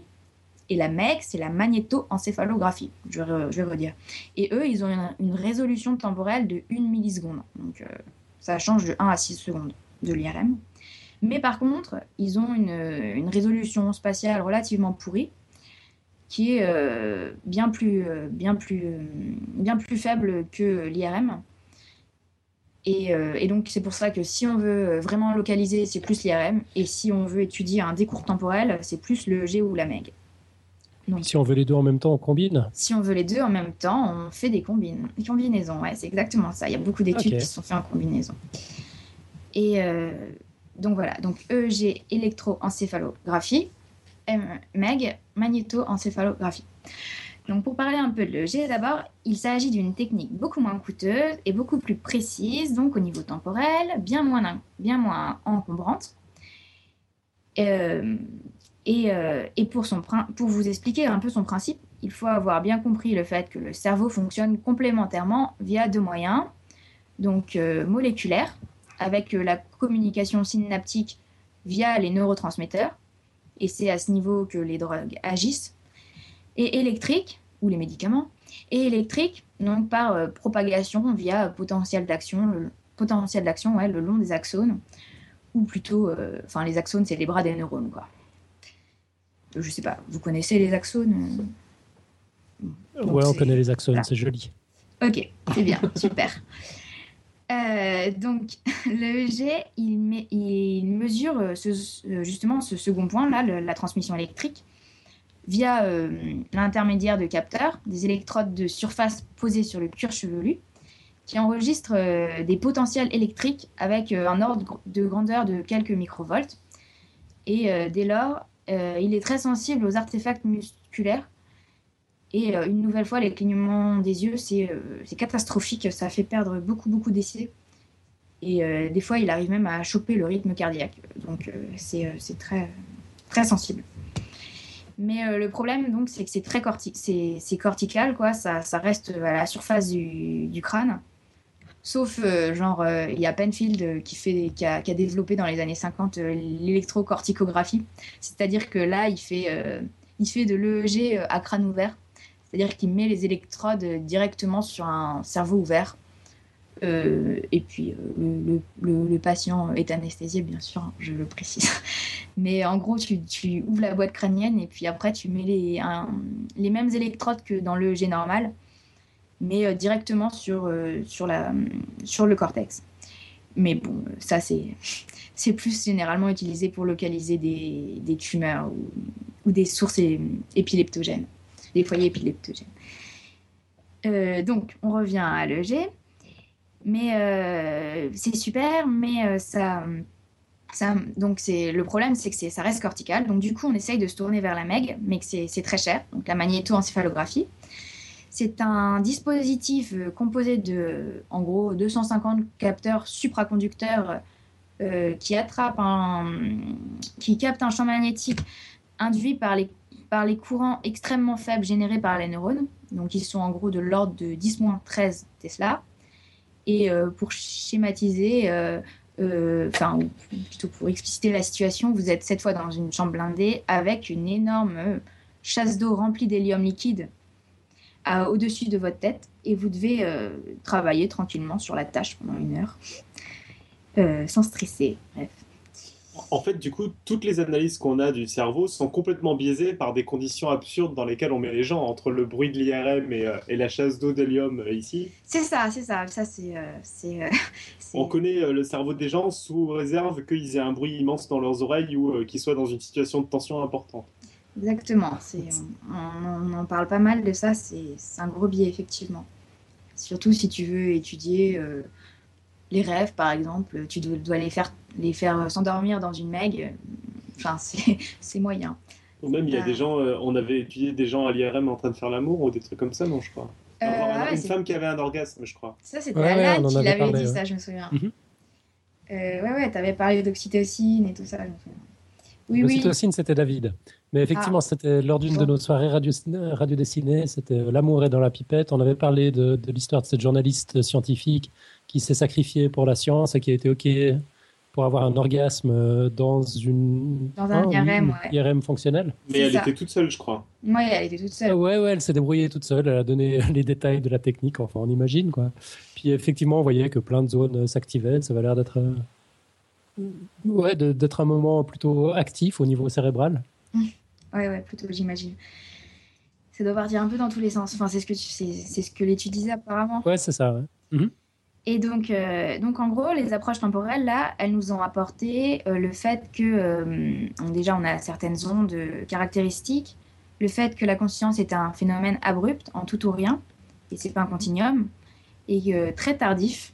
et la MEG, c'est la magnétoencéphalographie. Je, je vais redire. Et eux, ils ont une, résolution temporelle de 1 milliseconde. Donc euh, ça change de 1 à 6 secondes de l'IRM. Mais par contre, ils ont une, résolution spatiale relativement pourrie, qui est euh, bien, plus, faible que l'IRM. Et, donc, c'est pour ça que si on veut vraiment localiser, c'est plus l'IRM. Et si on veut étudier un décours temporel, c'est plus le G ou la MEG. Donc, si on veut les deux en même temps, on combine? Si on veut les deux en même temps, on fait des, combines, combinaisons. Ouais, c'est exactement ça. Il y a beaucoup d'études qui sont faites en combinaison. Et donc voilà, donc EEG électroencéphalographie, MEG magnétoencéphalographie. Donc pour parler un peu de l'EEG, d'abord, il s'agit d'une technique beaucoup moins coûteuse et beaucoup plus précise, donc au niveau temporel, bien moins, bien moins encombrante. Euh, et, euh, et pour, son, pour vous expliquer un peu son principe, il faut avoir bien compris le fait que le cerveau fonctionne complémentairement via deux moyens, donc euh, moléculaires, avec la communication synaptique via les neurotransmetteurs, et c'est à ce niveau que les drogues agissent, et électrique, ou les médicaments, et électrique, donc par euh, propagation via potentiel d'action, le potentiel d'action ouais, le long des axones, ou plutôt, euh, enfin les axones c'est les bras des neurones quoi. Je sais pas, vous connaissez les axones Ouais, on connaît les axones, c'est joli. Ok, c'est bien, super. Euh, donc, l'EEG, il, il, mesure euh, euh, justement ce second point-là, la transmission électrique, via l'intermédiaire de capteurs, des électrodes de surface posées sur le cuir chevelu, qui enregistrent des potentiels électriques avec un ordre de grandeur de quelques microvolts. Et dès lors, il est très sensible aux artefacts musculaires et euh, une nouvelle fois, les clignements des yeux, euh, c'est catastrophique. Ça fait perdre beaucoup, beaucoup d'essais. Et euh, des fois, il arrive même à choper le rythme cardiaque. Donc, c'est très, très sensible. Mais le problème, donc, c'est que c'est très c'est cortical, quoi. Ça, ça, reste à la surface du, crâne. Sauf, genre, il y a Penfield qui, fait, qui, a, développé dans les années 50 l'électrocorticographie. C'est-à-dire que là, il fait, il fait de l'EEG à crâne ouvert. C'est-à-dire qu'il met les électrodes directement sur un cerveau ouvert. Euh, et puis euh, le, patient est anesthésié, bien sûr, je le précise. Mais en gros, tu, ouvres la boîte crânienne et puis après, tu mets les, mêmes électrodes que dans le G normal, mais euh, directement sur, sur, la, sur le cortex. Mais bon, ça, c'est, c'est plus généralement utilisé pour localiser des, des tumeurs ou, ou, des sources épileptogènes des foyers épileptogènes. Donc, on revient à l'EG. Mais euh, c'est super, mais euh, ça, donc c'est le problème, c'est que ça reste cortical. Donc du coup, on essaye de se tourner vers la MEG, mais que c'est très cher. Donc la magnétoencéphalographie. C'est un dispositif composé de, en gros, 250 capteurs supraconducteurs qui attrapent qui captent un champ magnétique induit par les par les courants extrêmement faibles générés par les neurones. Donc, ils sont en gros de l'ordre de 10-13 Tesla. Et euh, pour schématiser, euh, euh, enfin, plutôt pour expliciter la situation, vous êtes cette fois dans une chambre blindée avec une énorme chasse d'eau remplie d'hélium liquide au-dessus de votre tête. Et vous devez travailler tranquillement sur la tâche pendant une heure. Sans stresser. Bref en fait, du coup, toutes les analyses qu'on a du cerveau sont complètement biaisées par des conditions absurdes dans lesquelles on met les gens, entre le bruit de l'IRM et, euh, la chasse d'eau d'hélium euh, ici. C'est ça, c'est ça. ça c'est, euh, on connaît le cerveau des gens sous réserve qu'ils aient un bruit immense dans leurs oreilles ou qu'ils soient dans une situation de tension importante. Exactement. on, en parle pas mal de ça. C'est, un gros biais, effectivement. Surtout si tu veux étudier les rêves, par exemple, tu dois, les faire, les faire s'endormir dans une meg. Enfin, c'est moyen. Ou même, il y a des gens, on avait étudié des gens à l'IRM en train de faire l'amour ou des trucs comme ça, non, je crois. une femme qui avait un orgasme, je crois. Ça, c'était Alan qui l'avait dit, ça, je me souviens. Mhm. ouais, ouais, t'avais parlé d'oxytocine et tout ça, je me souviens. Oui, L'ocytocine, c'était David. Mais effectivement, ah. c'était lors d'une de nos soirées radio, radio dessinée, c'était euh, L'amour est dans la pipette. On avait parlé de, l'histoire de cette journaliste scientifique qui s'est sacrifiée pour la science et qui a été OK pour avoir un orgasme euh, dans une dans un IRM, IRM fonctionnel. Mais elle était toute seule, je crois. Oui, elle était toute seule. ouais, ouais, elle s'est débrouillée toute seule. Elle a donné les détails de la technique. Enfin, on imagine quoi. Puis effectivement, on voyait que plein de zones s'activaient. Ça avait l'air d'être euh, ouais, d'être un moment plutôt actif au niveau cérébral. Ouais, ouais, plutôt, j'imagine. Ça doit partir un peu dans tous les sens. Enfin, c'est ce que c'est ce que l'étude disait apparemment. Ouais, c'est ça. Mhm. Et donc, euh, donc, en gros, les approches temporelles, là, elles nous ont apporté euh, le fait que, euh, déjà, on a certaines ondes caractéristiques, le fait que la conscience est un phénomène abrupt, en tout ou rien, et c'est pas un continuum, et très tardif.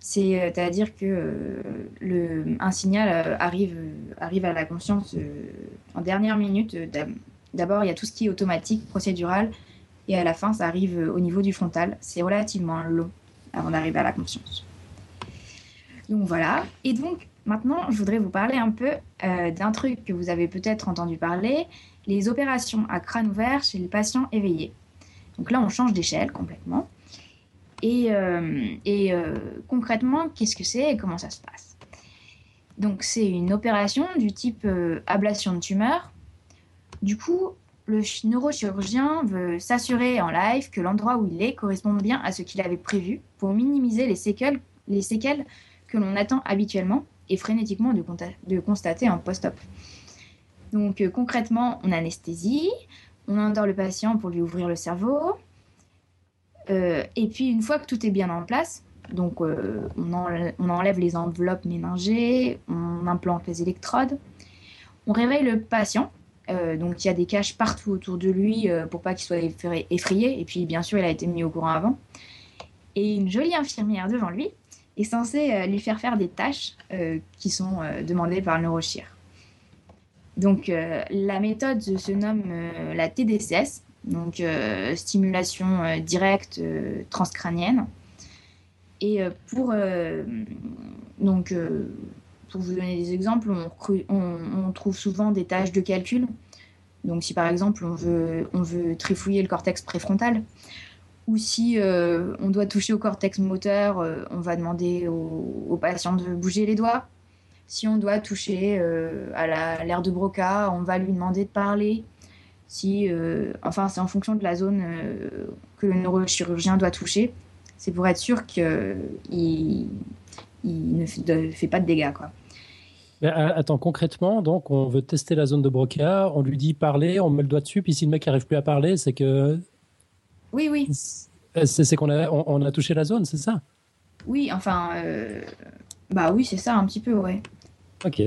C'est-à-dire que un signal arrive, arrive à la conscience en dernière minute. D'abord, il y a tout ce qui est automatique, procédural, et à la fin, ça arrive au niveau du frontal. C'est relativement long avant d'arriver à la conscience. Donc voilà. Et donc maintenant, je voudrais vous parler un peu euh, d'un truc que vous avez peut-être entendu parler, les opérations à crâne ouvert chez les patients éveillés. Donc là, on change d'échelle complètement. Et, euh, et euh, concrètement, qu'est-ce que c'est et comment ça se passe? Donc c'est une opération du type ablation de tumeur. Du coup, le neurochirurgien veut s'assurer en live que l'endroit où il est correspond bien à ce qu'il avait prévu pour minimiser les séquelles, les séquelles que l'on attend habituellement et frénétiquement de, constater en post-op. Donc euh, concrètement, on anesthésie, on endort le patient pour lui ouvrir le cerveau, euh, et puis une fois que tout est bien en place, euh, on, on, enlève les enveloppes méningées, on implante les électrodes, on réveille le patient euh, donc il y a des caches partout autour de lui euh, pour pas qu'il soit effrayé. Et puis bien sûr, il a été mis au courant avant. Et une jolie infirmière devant lui est censée euh, lui faire faire des tâches qui sont demandées par le neurochir. Donc la méthode se nomme la TDCS, donc stimulation directe transcrânienne. Et pour donc pour vous donner des exemples, on, trouve souvent des tâches de calcul. Donc si par exemple on veut, trifouiller le cortex préfrontal, ou si euh, on doit toucher au cortex moteur, euh, on va demander au, patient de bouger les doigts. Si on doit toucher euh, à l'air de Broca, on va lui demander de parler. Si, enfin, c'est en fonction de la zone que le neurochirurgien doit toucher. C'est pour être sûr qu'il il ne fait pas de dégâts. Euh, attends, concrètement, donc on veut tester la zone de Broca, on lui dit parler, on met le doigt dessus, puis si le mec n'arrive plus à parler, c'est que. Oui, oui. C'est qu'on a, on, a touché la zone, c'est ça? Oui, enfin. Euh, bah oui, c'est ça, un petit peu, ouais. Ok.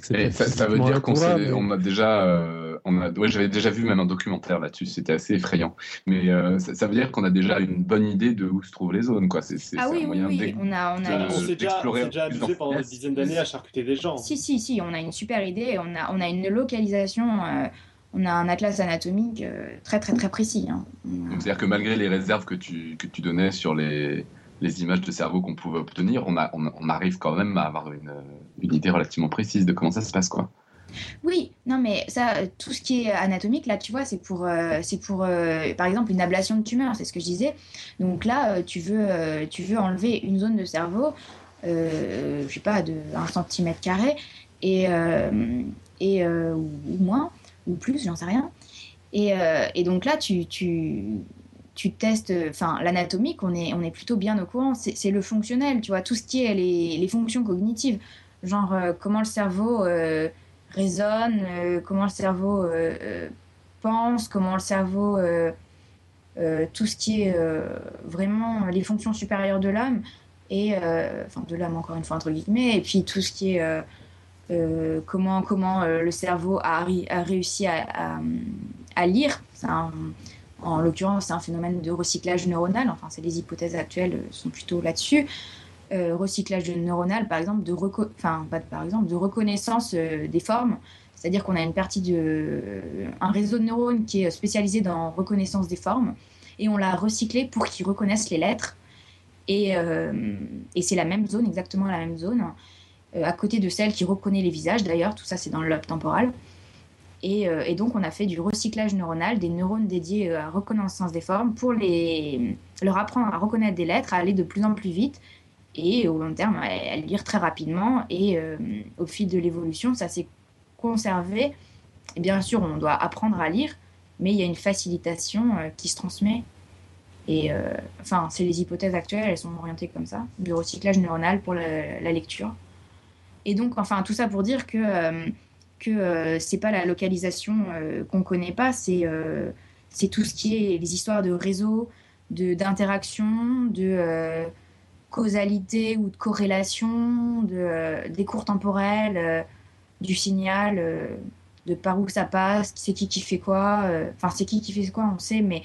Ça, veut dire qu'on a déjà. Euh, ouais, j'avais déjà vu même un documentaire là-dessus, c'était assez effrayant. Mais euh, ça, veut dire qu'on a déjà une bonne idée de où se trouvent les zones, quoi. C'est, ah oui, oui, oui. on a, on a. s'est déjà, déjà amusé pendant des dizaines d'années à charcuter des gens. Si, si, si, on a une super idée. On a, on a une localisation. Euh, on a un atlas anatomique très très très précis. Hein. C'est-à-dire que malgré les réserves que tu, que tu donnais sur les, les images de cerveau qu'on pouvait obtenir, on, arrive quand même à avoir une, idée relativement précise de comment ça se passe. quoi. Oui, non, mais tout ce qui est anatomique, là, tu vois, c'est pour, euh, pour euh, par exemple, une ablation de tumeur, c'est ce que je disais. Donc là, euh, tu, veux, tu veux enlever une zone de cerveau, je sais pas, de 1 cm carré, et, et, ou, moins, ou plus, j'en sais rien. Et, et, donc là, tu, tu, tu testes, enfin, l'anatomique, on est, on est plutôt bien au courant. C'est le fonctionnel, tu vois, tout ce qui est les, les fonctions cognitives, genre comment le cerveau résonne, euh, comment le cerveau euh, euh, pense, comment le cerveau, tout ce qui est vraiment les fonctions supérieures de l'âme, et enfin de l'âme encore une fois entre guillemets, et puis tout ce qui est comment, comment le cerveau a, a réussi à, à, lire. En l'occurrence, c'est un phénomène de recyclage neuronal. Enfin, c'est les hypothèses actuelles sont plutôt là-dessus. recyclage neuronal, par exemple, de, enfin, pas par exemple, de reconnaissance des formes. C'est-à-dire qu'on a une partie de, un réseau de neurones qui est spécialisé dans reconnaissance des formes et on l'a recyclé pour qu'ils reconnaissent les lettres. Et, et c'est la même zone, exactement la même zone. Euh, à côté de celle qui reconnaît les visages d'ailleurs, tout ça c'est dans le lobe temporal. Euh, et, donc on a fait du recyclage neuronal, des neurones dédiés euh, à reconnaissance des formes pour les, leur apprendre à reconnaître des lettres, à aller de plus en plus vite et au long terme à, lire très rapidement. Et au fil de l'évolution, ça s'est conservé. Et bien sûr, on doit apprendre à lire, mais il y a une facilitation qui se transmet. Et enfin, c'est les hypothèses actuelles, elles sont orientées comme ça, du recyclage neuronal pour la lecture. Et donc, enfin, tout ça pour dire que euh, que euh, c'est pas la localisation euh, qu'on connaît pas, c'est c'est tout ce qui est les histoires de réseau, de d'interaction, de causalité ou de corrélation, de des cours temporels, du signal, de par où ça passe, c'est qui qui fait quoi. Enfin, c'est qui qui fait quoi, on sait, mais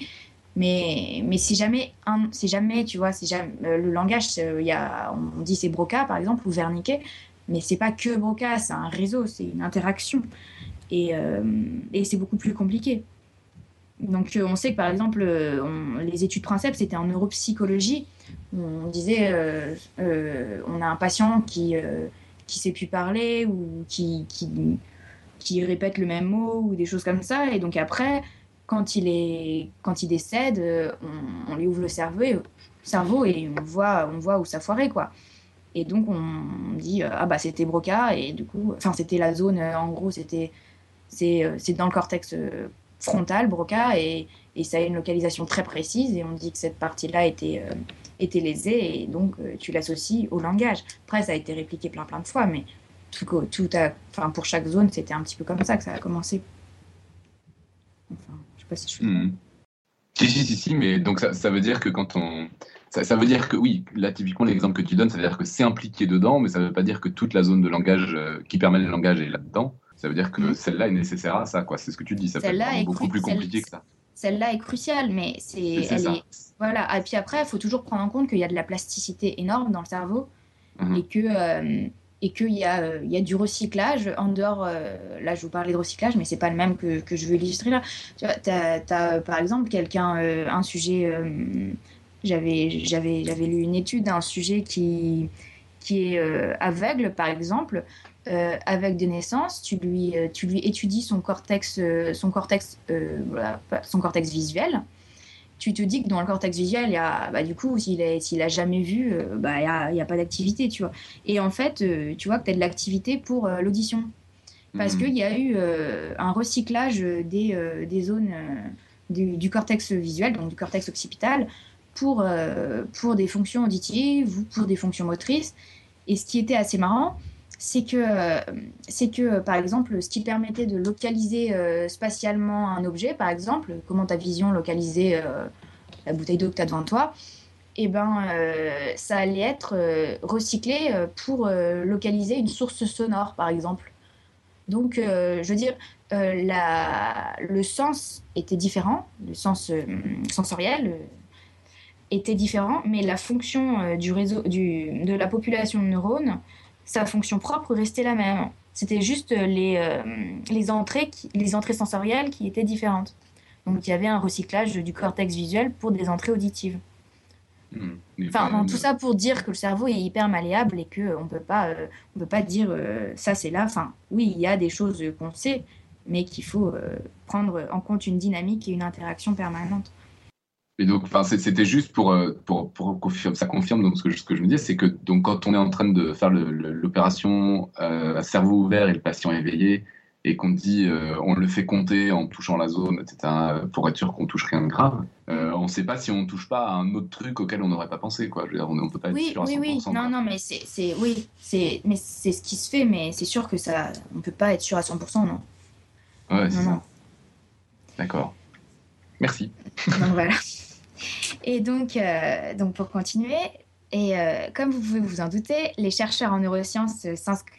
mais, mais si jamais, c'est jamais, tu vois, si jamais, le langage, il y a, on dit c'est Broca par exemple ou Wernicke, mais c'est pas que Broca, c'est un réseau, c'est une interaction. Et, euh, et c'est beaucoup plus compliqué. Donc euh, on sait que par exemple, euh, les études principes, c'était en neuropsychologie. On disait, on a un patient qui qui sait plus parler ou qui, qui, qui, répète le même mot ou des choses comme ça. Et donc après, quand il, est, quand il décède, on, on lui ouvre le cerveau, et, cerveau et on voit, on voit où ça foirait, quoi. Et donc on dit euh, ah bah c'était Broca et du coup enfin c'était la zone euh, en gros c'était c'est euh, dans le cortex frontal Broca et, et, ça a une localisation très précise et on dit que cette partie-là était était lésée et donc tu l'associes au langage. Après ça a été répliqué plein plein de fois mais tout, tout enfin pour chaque zone c'était un petit peu comme ça que ça a commencé. Enfin je sais pas si je. Mmh. Si, si, si, mais donc ça veut dire que quand on, ça, veut dire que oui, là typiquement l'exemple que tu donnes, ça veut dire que c'est impliqué dedans, mais ça ne veut pas dire que toute la zone de langage euh, qui permet le langage est là-dedans. Ça veut dire que mm. celle-là est nécessaire à ça, quoi. C'est ce que tu dis. Ça peut être beaucoup plus compliqué que ça. Celle-là est cruciale, mais c'est, voilà. Et puis après, il faut toujours prendre en compte qu'il y a de la plasticité énorme dans le cerveau mm-hmm. et que euh, et qu'il y, a, euh, il y a du recyclage en dehors. là, je vous parlais de recyclage, mais c'est pas le même que, que je veux illustrer là. Tu vois, as, par exemple quelqu'un, un sujet j'avais, j'avais, j'avais lu une étude d'un sujet qui, qui est euh, aveugle, par exemple. Euh, avec des naissances, tu lui, euh, tu lui étudies son cortex, son, cortex, son cortex visuel. Tu te dis que dans le cortex visuel, il y a, bah, du coup, s'il n'a s'il a jamais vu, bah, il n'y a, y a, pas d'activité, tu vois. Et en fait, tu vois que tu as de l'activité pour l'audition. Parce mmh. qu'il y a eu un recyclage des, des zones du, du, cortex visuel, donc du cortex occipital, pour, euh, pour des fonctions auditives ou pour des fonctions motrices. Et ce qui était assez marrant, c'est que, c'est que, par exemple, ce qui permettait de localiser euh, spatialement un objet, par exemple, comment ta vision localisait euh, la bouteille d'eau que tu as devant toi, eh ben, ça allait être recyclé pour localiser une source sonore, par exemple. Donc, je veux dire, la, le sens était différent, le sens sensoriel, était différent, mais la fonction euh, du réseau, du, de la population de neurones, sa fonction propre restait la même. C'était juste les, euh, les, entrées les entrées sensorielles qui étaient différentes. Donc il y avait un recyclage du cortex visuel pour des entrées auditives. Hmm. Enfin, tout ça pour dire que le cerveau est hyper malléable et qu'on ne peut pas, euh, on peut pas dire ça c'est là. Enfin, oui, il y a des choses qu'on sait, mais qu'il faut prendre en compte une dynamique et une interaction permanente. Et donc, enfin, c'était juste pour, euh, pour, pour confirmer, ça confirme donc ce que, ce que je me disais, c'est que donc quand on est en train de faire l'opération euh, à cerveau ouvert et le patient éveillé, et qu'on dit euh, on le fait compter en touchant la zone, etc., pour être sûr qu'on touche rien de grave, on ne sait pas si on ne touche pas à un autre truc auquel on n'aurait pas pensé, quoi. Je veux dire, on ne peut pas être oui, sûr à 100%. Oui, oui, non, non, mais c'est, oui, mais c'est ce qui se fait, mais c'est sûr que ça, on peut pas être sûr à 100%, non. Ouais, c'est ça. D'accord. Merci. Donc voilà. Et donc, euh, donc pour continuer, et euh, comme vous pouvez vous en douter, les chercheurs en neurosciences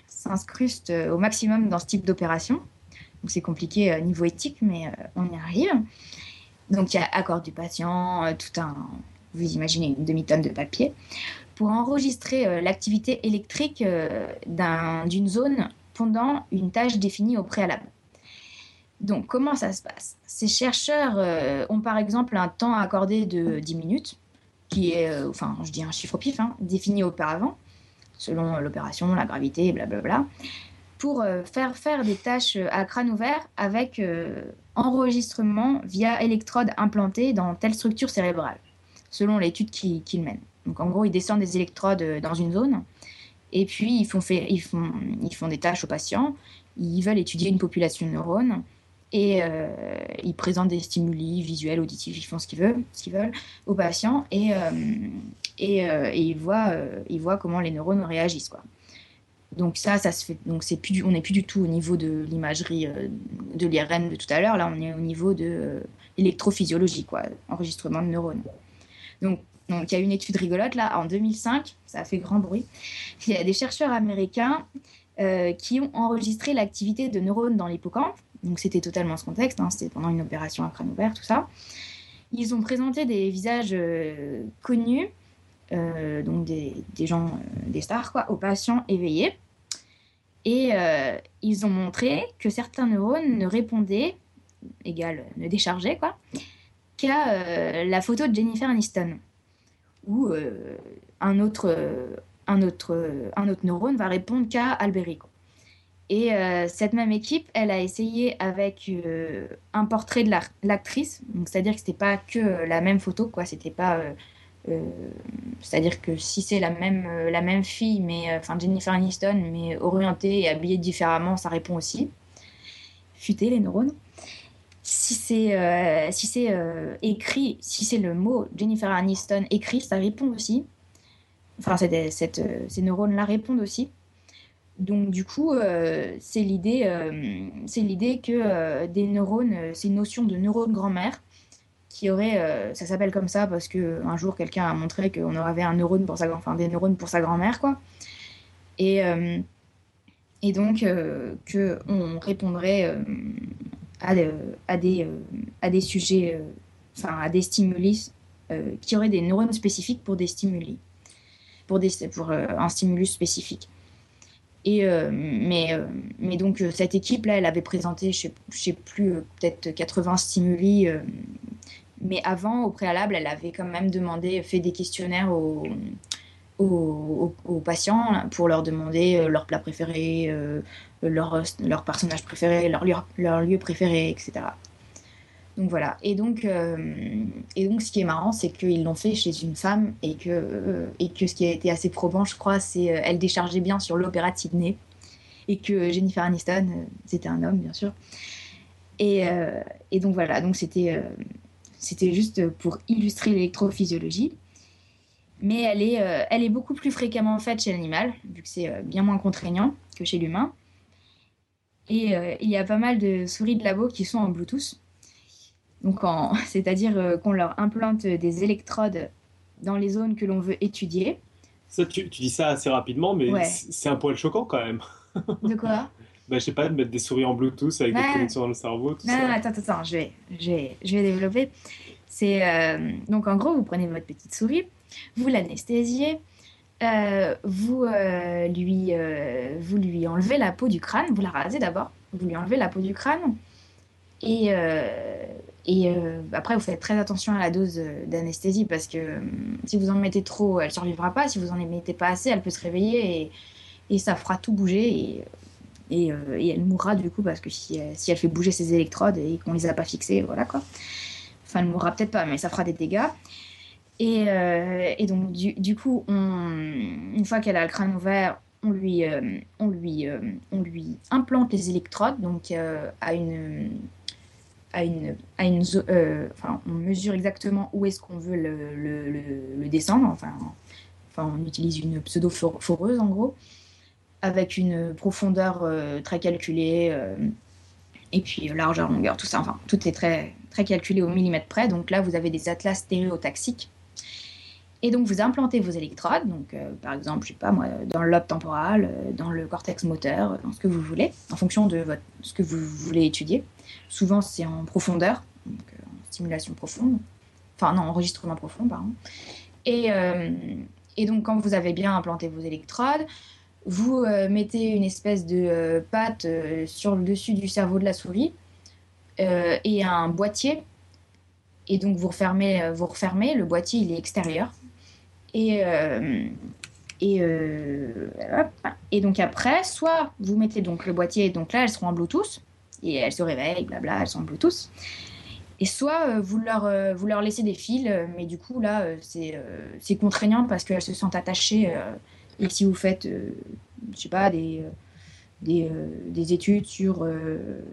s'incrustent au maximum dans ce type d'opération. Donc c'est compliqué niveau éthique, mais on y arrive. Donc il y a accord du patient, tout un, vous imaginez une demi-tonne de papier, pour enregistrer l'activité électrique d'une zone pendant une tâche définie au préalable. Donc, comment ça se passe? Ces chercheurs ont par exemple un temps accordé de 10 minutes, qui est, enfin, je dis un chiffre au pif, hein, défini auparavant, selon l'opération, la gravité, blablabla pour euh, faire faire des tâches euh, à crâne ouvert avec euh, enregistrement via électrodes implantées dans telle structure cérébrale, selon l'étude qu'ils mènent. Donc en gros, ils descendent des électrodes dans une zone et puis ils font, font, ils font des tâches aux patients. Ils veulent étudier une population de neurones et ils présentent des stimuli visuels, auditifs, ils font ce qu'ils veulent, ce qu'ils veulent aux patients et, et, et ils, voient, ils voient comment les neurones réagissent. Quoi. Donc ça, ça se fait. Donc plus, on n'est plus du tout au niveau de l'imagerie euh, de l'IRM de tout à l'heure. Là, on est au niveau de euh, l'électrophysiologie, quoi, enregistrement de neurones. Donc, donc il y a une étude rigolote là en 2005, ça a fait grand bruit. Il y a des chercheurs américains euh, qui ont enregistré l'activité de neurones dans l'hippocampe. Donc c'était totalement ce contexte, hein, c'était pendant une opération à crâne ouvert, tout ça. Ils ont présenté des visages connus euh, donc des, gens, euh, des stars, quoi, aux patients éveillés. Et euh, ils ont montré que certains neurones ne répondaient, égal ne déchargeaient, quoi, qu'à la photo de Jennifer Aniston. Ou un, autre, un, autre, un autre neurone va répondre qu'à Alberico. Et cette même équipe, elle a essayé avec un portrait de l'actrice, c'est-à-dire que c'était pas que la même photo, quoi, c'était pas euh, c'est-à-dire que si c'est la même, euh, la même fille, mais euh, enfin Jennifer Aniston, mais orientée et habillée différemment, ça répond aussi. Futer les neurones. Si c'est si c'est écrit, si c'est le mot Jennifer Aniston écrit, ça répond aussi. Enfin, ces neurones-là répondent aussi. Donc du coup, c'est l'idée, c'est l'idée que des neurones, c'est une notion de neurones grand-mère qui aurait, euh, ça s'appelle comme ça parce que un jour quelqu'un a montré qu'on avait un neurone pour sa, enfin des neurones pour sa grand-mère quoi. Et euh, donc euh, que on répondrait à, des à sujets, enfin à des stimuli qui auraient des neurones spécifiques pour des stimuli, pour des pour un stimulus spécifique. Et mais, mais donc cette équipe-là, elle avait présenté, je ne sais, plus, peut-être 80 stimuli mais avant, au préalable, elle avait quand même demandé, fait des questionnaires aux, patients pour leur demander euh, leur plat préféré, euh, leur, personnage préféré, leur lieu préféré, etc. Donc voilà. Et donc, euh, et donc ce qui est marrant, c'est qu'ils l'ont fait chez une femme et que, et que ce qui a été assez probant, je crois, c'est elle déchargeait bien sur l'opéra de Sydney et que Jennifer Aniston, c'était un homme, bien sûr. Et, et donc voilà, donc c'était c'était juste pour illustrer l'électrophysiologie. Mais elle est, euh, elle est beaucoup plus fréquemment faite chez l'animal, vu que c'est euh, bien moins contraignant que chez l'humain. Et euh, il y a pas mal de souris de labo qui sont en Bluetooth. Donc, c'est-à-dire qu'on leur implante des électrodes dans les zones que l'on veut étudier. Ça, tu, dis ça assez rapidement, mais c'est un poil choquant quand même. De quoi? Bah, je sais pas, de mettre des souris en Bluetooth avec des connexions dans le cerveau, tout non, ça. Non, attends, attends, je vais, je vais, je vais développer. C'est euh, donc en gros, vous prenez votre petite souris, vous l'anesthésiez, euh, vous, euh, lui, vous lui enlevez la peau du crâne, vous la rasez d'abord, vous lui enlevez la peau du crâne, et, et après vous faites très attention à la dose d'anesthésie parce que si vous en mettez trop, elle survivra pas. Si vous en mettez pas assez, elle peut se réveiller et, ça fera tout bouger et euh, elle mourra du coup parce que si elle, fait bouger ses électrodes et qu'on les a pas fixées, voilà quoi. Enfin, elle mourra peut-être pas, mais ça fera des dégâts. Et, euh, donc, du, coup, une fois qu'elle a le crâne ouvert, on lui, euh, on lui, on lui implante les électrodes, donc à une, enfin, on mesure exactement où est-ce qu'on veut le, descendre. Enfin, on utilise une pseudo foreuse en gros avec une profondeur euh, très calculée, euh, et puis largeur, longueur, tout ça. Enfin, tout est très, très calculé au millimètre près. Donc là, vous avez des atlas stéréotaxiques. Et donc, vous implantez vos électrodes, donc euh, par exemple, je sais pas moi, dans le lobe temporal, dans le cortex moteur, dans ce que vous voulez, en fonction de votre, ce que vous voulez étudier. Souvent, c'est en profondeur, donc en stimulation profonde. Enfin, non, enregistrement profond, pardon. Et, euh, et donc, quand vous avez bien implanté vos électrodes, vous euh, mettez une espèce de euh, pâte euh, sur le dessus du cerveau de la souris euh, et un boîtier. Et donc, vous refermez, euh, vous refermez. Le boîtier, il est extérieur. Et, euh, euh, et donc, après, soit vous mettez donc le boîtier, donc là, elles seront en Bluetooth. Et elles se réveillent, blabla, elles sont en Bluetooth. Et soit euh, vous, leur, vous leur laissez des fils, mais du coup, là, c'est contraignant parce qu'elles se sentent attachées. et si vous faites, je sais pas, des, des, des études sur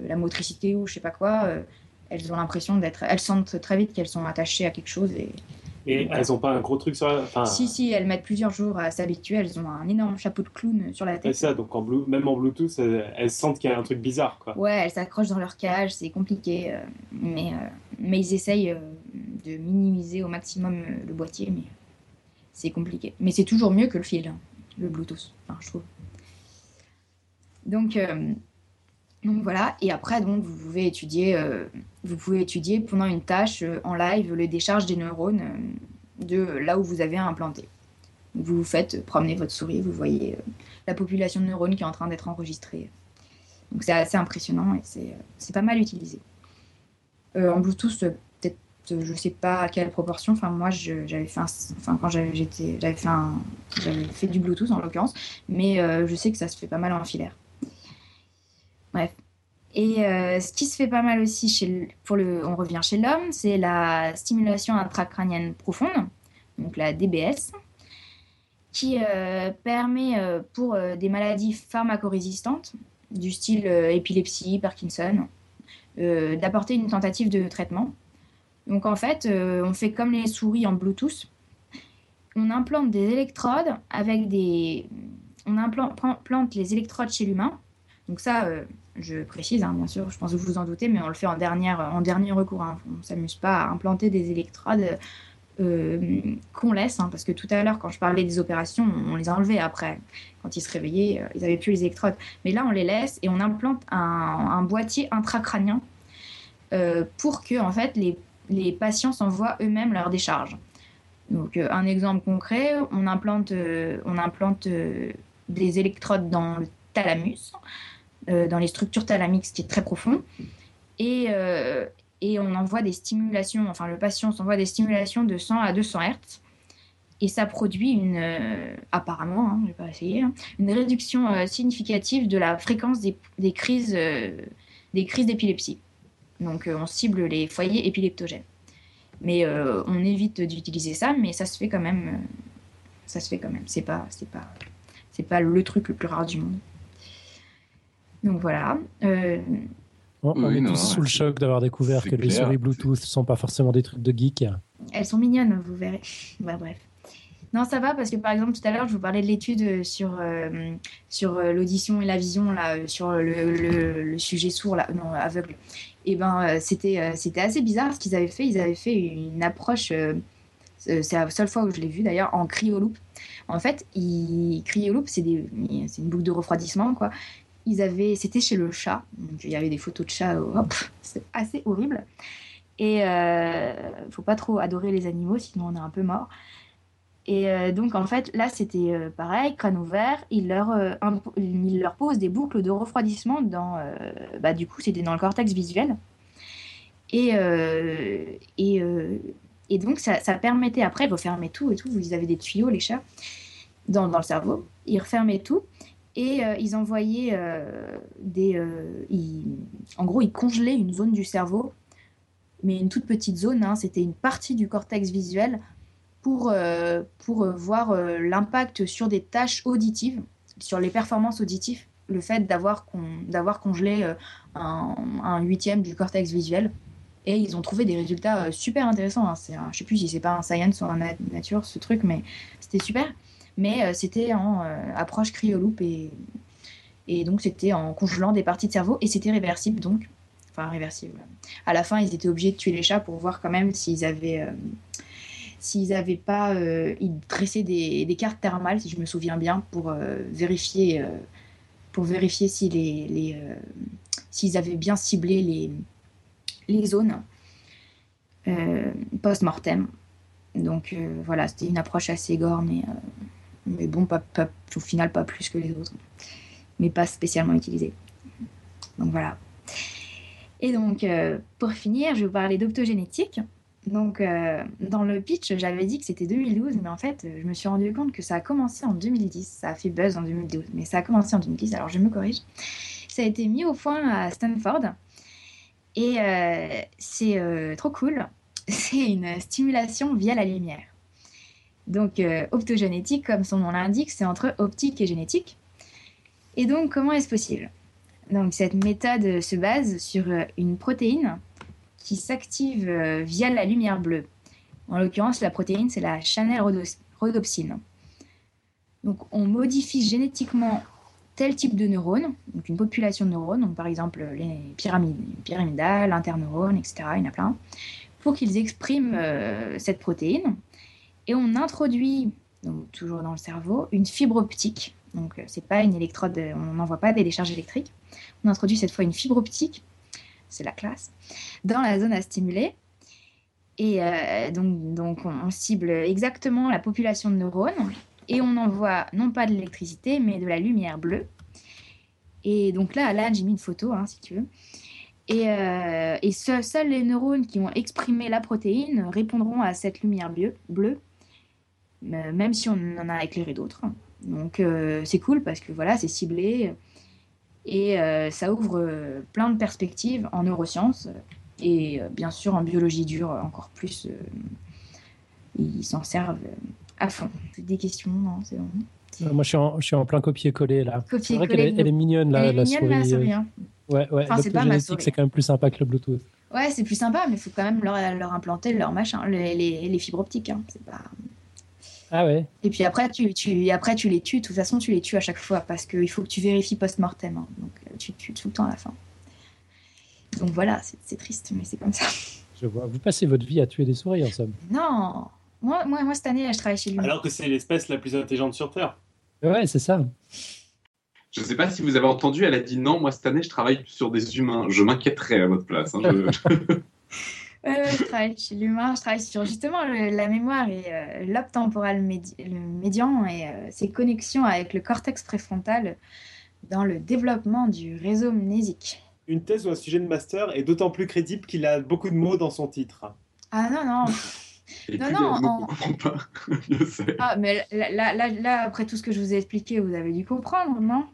la motricité ou je sais pas quoi, elles ont l'impression d'être. Elles sentent très vite qu'elles sont attachées à quelque chose. Et elles ont pas un gros truc sur la. Enfin, Si, si, elles mettent plusieurs jours à s'habituer. Elles ont un énorme chapeau de clown sur la c'est tête. ça, donc en Blu- même en Bluetooth, elles, elles sentent qu'il y a un truc bizarre, quoi. Ouais, elles s'accrochent dans leur cage, c'est compliqué. euh, mais, euh, mais ils essayent euh, de minimiser au maximum euh, le boîtier, mais c'est compliqué. Mais c'est toujours mieux que le fil, hein, le Bluetooth, enfin, je trouve. Donc, donc voilà, et après, donc, vous, pouvez étudier, euh, vous pouvez étudier pendant une tâche euh, en live le décharge des neurones euh, de là où vous avez implanté. Vous faites promener votre souris, vous voyez la population de neurones qui est en train d'être enregistrée. Donc c'est assez impressionnant et c'est pas mal utilisé. En Bluetooth, peut-être, je sais pas à quelle proportion. Enfin, moi, j'avais fait enfin fait fait du Bluetooth en l'occurrence, mais je sais que ça se fait pas mal en filaire. Bref. Et euh, ce qui se fait pas mal aussi chez pour le, on revient chez l'homme, c'est la stimulation intracrânienne profonde, donc la DBS, qui euh, permet euh, pour des maladies pharmacorésistantes du style épilepsie, Parkinson, d'apporter une tentative de traitement. Donc en fait, on fait comme les souris en Bluetooth. On implante des électrodes avec des... On implante plante les électrodes chez l'humain. Donc ça, euh, je précise, hein, bien sûr, je pense que vous vous en doutez, mais on le fait en, dernière, en dernier recours. hein. On ne s'amuse pas à implanter des électrodes euh, qu'on laisse, hein, parce que tout à l'heure, quand je parlais des opérations, on les a enlevées après. Quand ils se réveillaient, euh, ils n'avaient plus les électrodes. Mais là, on les laisse et on implante un, boîtier intracrânien pour que en fait, les, patients s'envoient eux-mêmes leur décharge. Donc, un exemple concret, on implante, on implante des électrodes dans le thalamus, dans les structures thalamiques, ce qui est très profond. Et, euh, et on envoie des stimulations, enfin le patient s'envoie des stimulations de 100 à 200 Hz. Et ça produit une, euh, apparemment, hein, je vais pas essayer, hein, une réduction euh, significative de la fréquence des, crises, euh, des crises d'épilepsie. Donc euh, on cible les foyers épileptogènes. Mais euh, on évite d'utiliser ça, mais ça se fait quand même. euh, ça se fait quand même. C'est pas, c'est pas, c'est pas le truc le plus rare du monde. Donc voilà. Euh, Bon, on Oui, est non, tous sous le choc d'avoir découvert que les souris Bluetooth sont pas forcément des trucs de geek. Elles sont mignonnes, vous verrez. Bah, bref. Non, ça va parce que par exemple, tout à l'heure, je vous parlais de l'étude euh, sur, euh, sur euh, l'audition et la vision, là, sur le, le- le sujet sourd, là, non, aveugle. Et ben, euh, c'était euh, c'était assez bizarre ce qu'ils avaient fait. Ils avaient fait une approche, euh, c'est la seule fois où je l'ai vu d'ailleurs, en cryoloop. En fait, ils, cryoloop, c'est des- c'est une boucle de refroidissement, quoi. Ils avaient, c'était chez le chat, donc il y avait des photos de chats, euh, c'est assez horrible. Et euh, faut pas trop adorer les animaux, sinon on est un peu mort. Et euh, donc en fait, là c'était euh, pareil, crâne ouvert, il leur, leur pose des boucles de refroidissement dans, bah, du coup c'était dans le cortex visuel. Et, et, et donc ça, ça permettait, après ils refermaient tout et tout, vous avez des tuyaux les chats dans, dans le cerveau, ils refermaient tout. Et euh, ils envoyaient euh, des. euh, en gros, ils congelaient une zone du cerveau mais une toute petite zone, hein, c'était une partie du cortex visuel pour, euh, pour voir l'impact sur des tâches auditives, sur les performances auditives, le fait d'avoir d'avoir congelé un, un huitième du cortex visuel. Et ils ont trouvé des résultats super intéressants. hein. Je sais plus si c'est pas un science ou un nat- nature ce truc, mais c'était super. Mais euh, c'était en euh, approche cryoloop et, et donc c'était en congelant des parties de cerveau et c'était réversible donc. Enfin réversible à la fin, ils étaient obligés de tuer les chats pour voir quand même s'ils avaient, euh, s'ils avaient pas, euh, ils dressaient des, des cartes thermales, si je me souviens bien, pour vérifier, pour vérifier si les, s'ils avaient bien ciblé les, les zones. post-mortem. Donc voilà, c'était une approche assez gore, mais, mais bon, pas, au final pas plus que les autres, mais pas spécialement utilisée. Donc voilà. Et donc, euh, pour finir, je vais vous parler d'optogénétique. Donc, euh, dans le pitch, j'avais dit que c'était 2012, mais en fait, euh, je me suis rendu compte que ça a commencé en 2010. Ça a fait buzz en 2012, mais ça a commencé en 2010, alors je me corrige. Ça a été mis au point à Stanford. Et c'est trop cool. C'est une stimulation via la lumière. Donc, euh, optogénétique, comme son nom l'indique, c'est entre optique et génétique. Et donc, comment est-ce possible? Donc, cette méthode se base sur euh, une protéine qui s'active euh, via la lumière bleue. En l'occurrence, la protéine, c'est la rhodos- rhodopsine. Donc, on modifie génétiquement tel type de neurones, donc une population de neurones, donc par exemple les pyramides, pyramidales, interneurones, etc., il y en a plein, pour qu'ils expriment cette protéine. Et on introduit, toujours dans le cerveau, une fibre optique. Donc, euh, c'est pas une électrode, euh, on n'envoie pas des décharges électriques. On introduit cette fois une fibre optique, c'est la classe, dans la zone à stimuler. Et euh, donc, donc, on, cible exactement la population de neurones et on envoie non pas de l'électricité, mais de la lumière bleue. Et donc là, là, j'ai mis une photo, hein, si tu veux. Et, et seuls les neurones qui vont exprimer la protéine répondront à cette lumière bleue, bleue même si on en a éclairé d'autres. Donc euh, c'est cool parce que voilà, c'est ciblé et euh, ça ouvre euh, plein de perspectives en neurosciences et euh, bien sûr en biologie dure encore plus. euh, ils s'en servent euh, à fond. Des questions, non C'est bon. Euh, Moi, je suis en, je suis en plein copier-coller là. C'est vrai qu'elle est, elle est mignonne, la, Elle est la mignonne, souris. la souris, euh, hein. Ouais, ouais. Enfin, c'est pas ma L'optogénétique, souris. c'est quand même plus sympa que le Bluetooth. Ouais, c'est plus sympa, mais il faut quand même leur, leur implanter leur machin, les, les, les fibres optiques. hein. C'est pas... Ah ouais Et puis après tu, tu, et après, tu les tues. De toute façon, tu les tues à chaque fois parce qu'il faut que tu vérifies post-mortem. hein. Donc, euh, tu tues tout le temps à la fin. Donc voilà, c'est c'est triste, mais c'est comme ça. Je vois. Vous passez votre vie à tuer des souris, en somme. Non moi, moi, moi, cette année, je travaille chez lui. Alors que c'est l'espèce la plus intelligente sur Terre. Ouais, c'est ça. Je ne sais pas si vous avez entendu, elle a dit non, moi cette année je travaille sur des humains. Je m'inquiéterais à votre place. hein. Je- je travaille chez l'humain, je travaille sur justement le- la mémoire et euh, lobe temporal médi- le médian et euh, ses connexions avec le cortex préfrontal dans le développement du réseau mnésique. Une thèse ou un sujet de master est d'autant plus crédible qu'il a beaucoup de mots dans son titre. Ah non, non, Et Non, non, en- qu'on comprend pas. je sais. Ah, mais là, là, là, là, après tout ce que je vous ai expliqué, vous avez dû comprendre, non?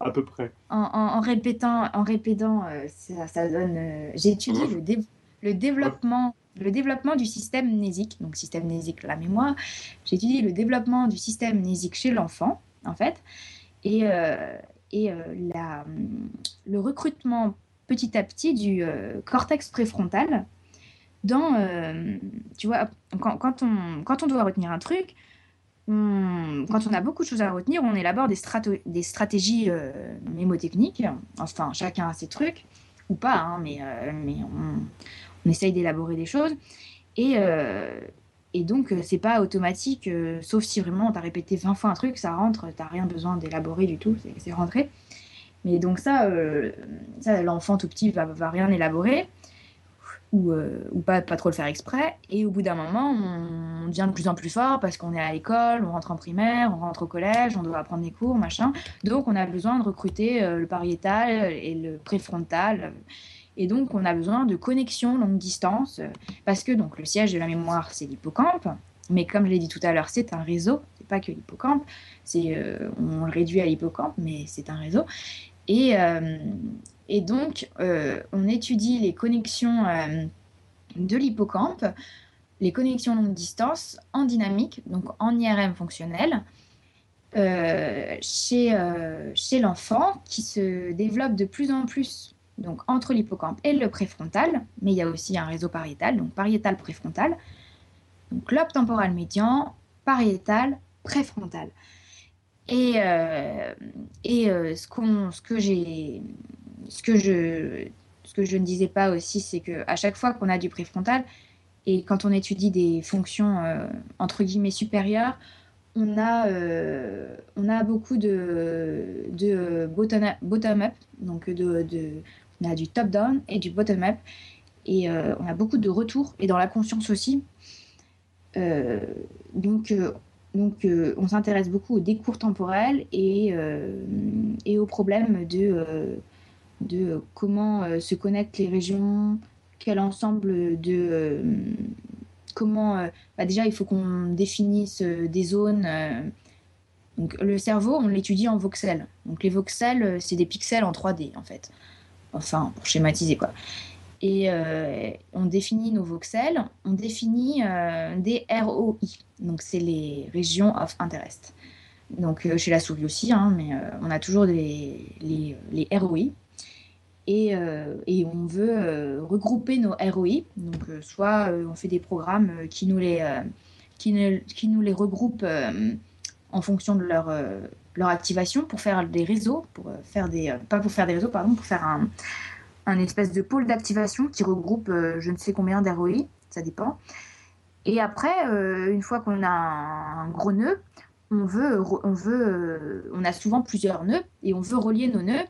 À peu près. en, en- en répétant, en répétant euh, ça, ça donne. euh, J'ai étudié Ouais. le, dé- le développement, le développement du système mnésique, donc système mnésique, la mémoire. J'ai étudié le développement du système mnésique chez l'enfant, en fait, et, euh, et euh, la, le recrutement petit à petit du euh, cortex préfrontal dans, tu vois, quand, quand on, quand on doit retenir un truc, quand on a beaucoup de choses à retenir, on élabore des, des stratégies mémotechniques. Enfin, chacun a ses trucs, ou pas, hein, mais, mais on, on essaye d'élaborer des choses. Et, euh, et donc, euh, c'est pas automatique, euh, sauf si vraiment tu as répété 20 fois un truc, ça rentre, tu rien besoin d'élaborer du tout, c'est- rentré. Mais donc, ça, euh, ça l'enfant tout petit va, va rien élaborer. Ou, ou pas, pas trop le faire exprès. Et au bout d'un moment, on devient de plus en plus fort parce qu'on est à l'école, on rentre en primaire, on rentre au collège, on doit apprendre des cours, machin. Donc, on a besoin de recruter le pariétal et le préfrontal. Et donc, on a besoin de connexions longue distance euh, parce que donc, le siège de la mémoire, c'est l'hippocampe. Mais comme je l'ai dit tout à l'heure, c'est un réseau. C'est pas que l'hippocampe. Euh, on le réduit à l'hippocampe, mais c'est un réseau. Et, euh, donc, on étudie les connexions de l'hippocampe, les connexions longue distance en dynamique, donc en IRM fonctionnel, chez l'enfant qui se développe de plus en plus donc entre l'hippocampe et le préfrontal, mais il y a aussi un réseau pariétal, donc pariétal préfrontal, donc lobe temporal médian, pariétal, préfrontal. Et, euh, et euh, ce, qu'on, ce que j'ai, ce que je, ce que je ne disais pas aussi, c'est que à chaque fois qu'on a du préfrontal et quand on étudie des fonctions euh, entre guillemets supérieures, on a, on a beaucoup de, de bottom-up, donc de, on a du top-down et du bottom-up. et on a beaucoup de retours, et dans la conscience aussi. donc, donc on s'intéresse beaucoup aux décours temporels et, et aux problèmes de, de comment se connectent les régions, quel ensemble de comment bah déjà il faut qu'on définisse des zones donc le cerveau, on l'étudie en voxels. Donc les voxels, euh, c'est des pixels en 3D en fait. Enfin, pour schématiser quoi. Et euh, on définit nos voxels, on définit euh, des ROI. Donc c'est les régions of interest. Donc chez la souris aussi, hein, mais on a toujours les, ROI. Et, on veut regrouper nos ROI. Donc soit on fait des programmes qui nous les, qui, qui nous les regroupent en fonction de leur, euh, leur activation pour faire des réseaux, pour euh, faire des, euh, pas pour faire des réseaux, pardon, pour faire un, un espèce de pôle d'activation qui regroupe je ne sais combien d'ROI, ça dépend. Et après, une fois qu'on a un, gros nœud, on veut, on veut, on a souvent plusieurs nœuds et on veut relier nos nœuds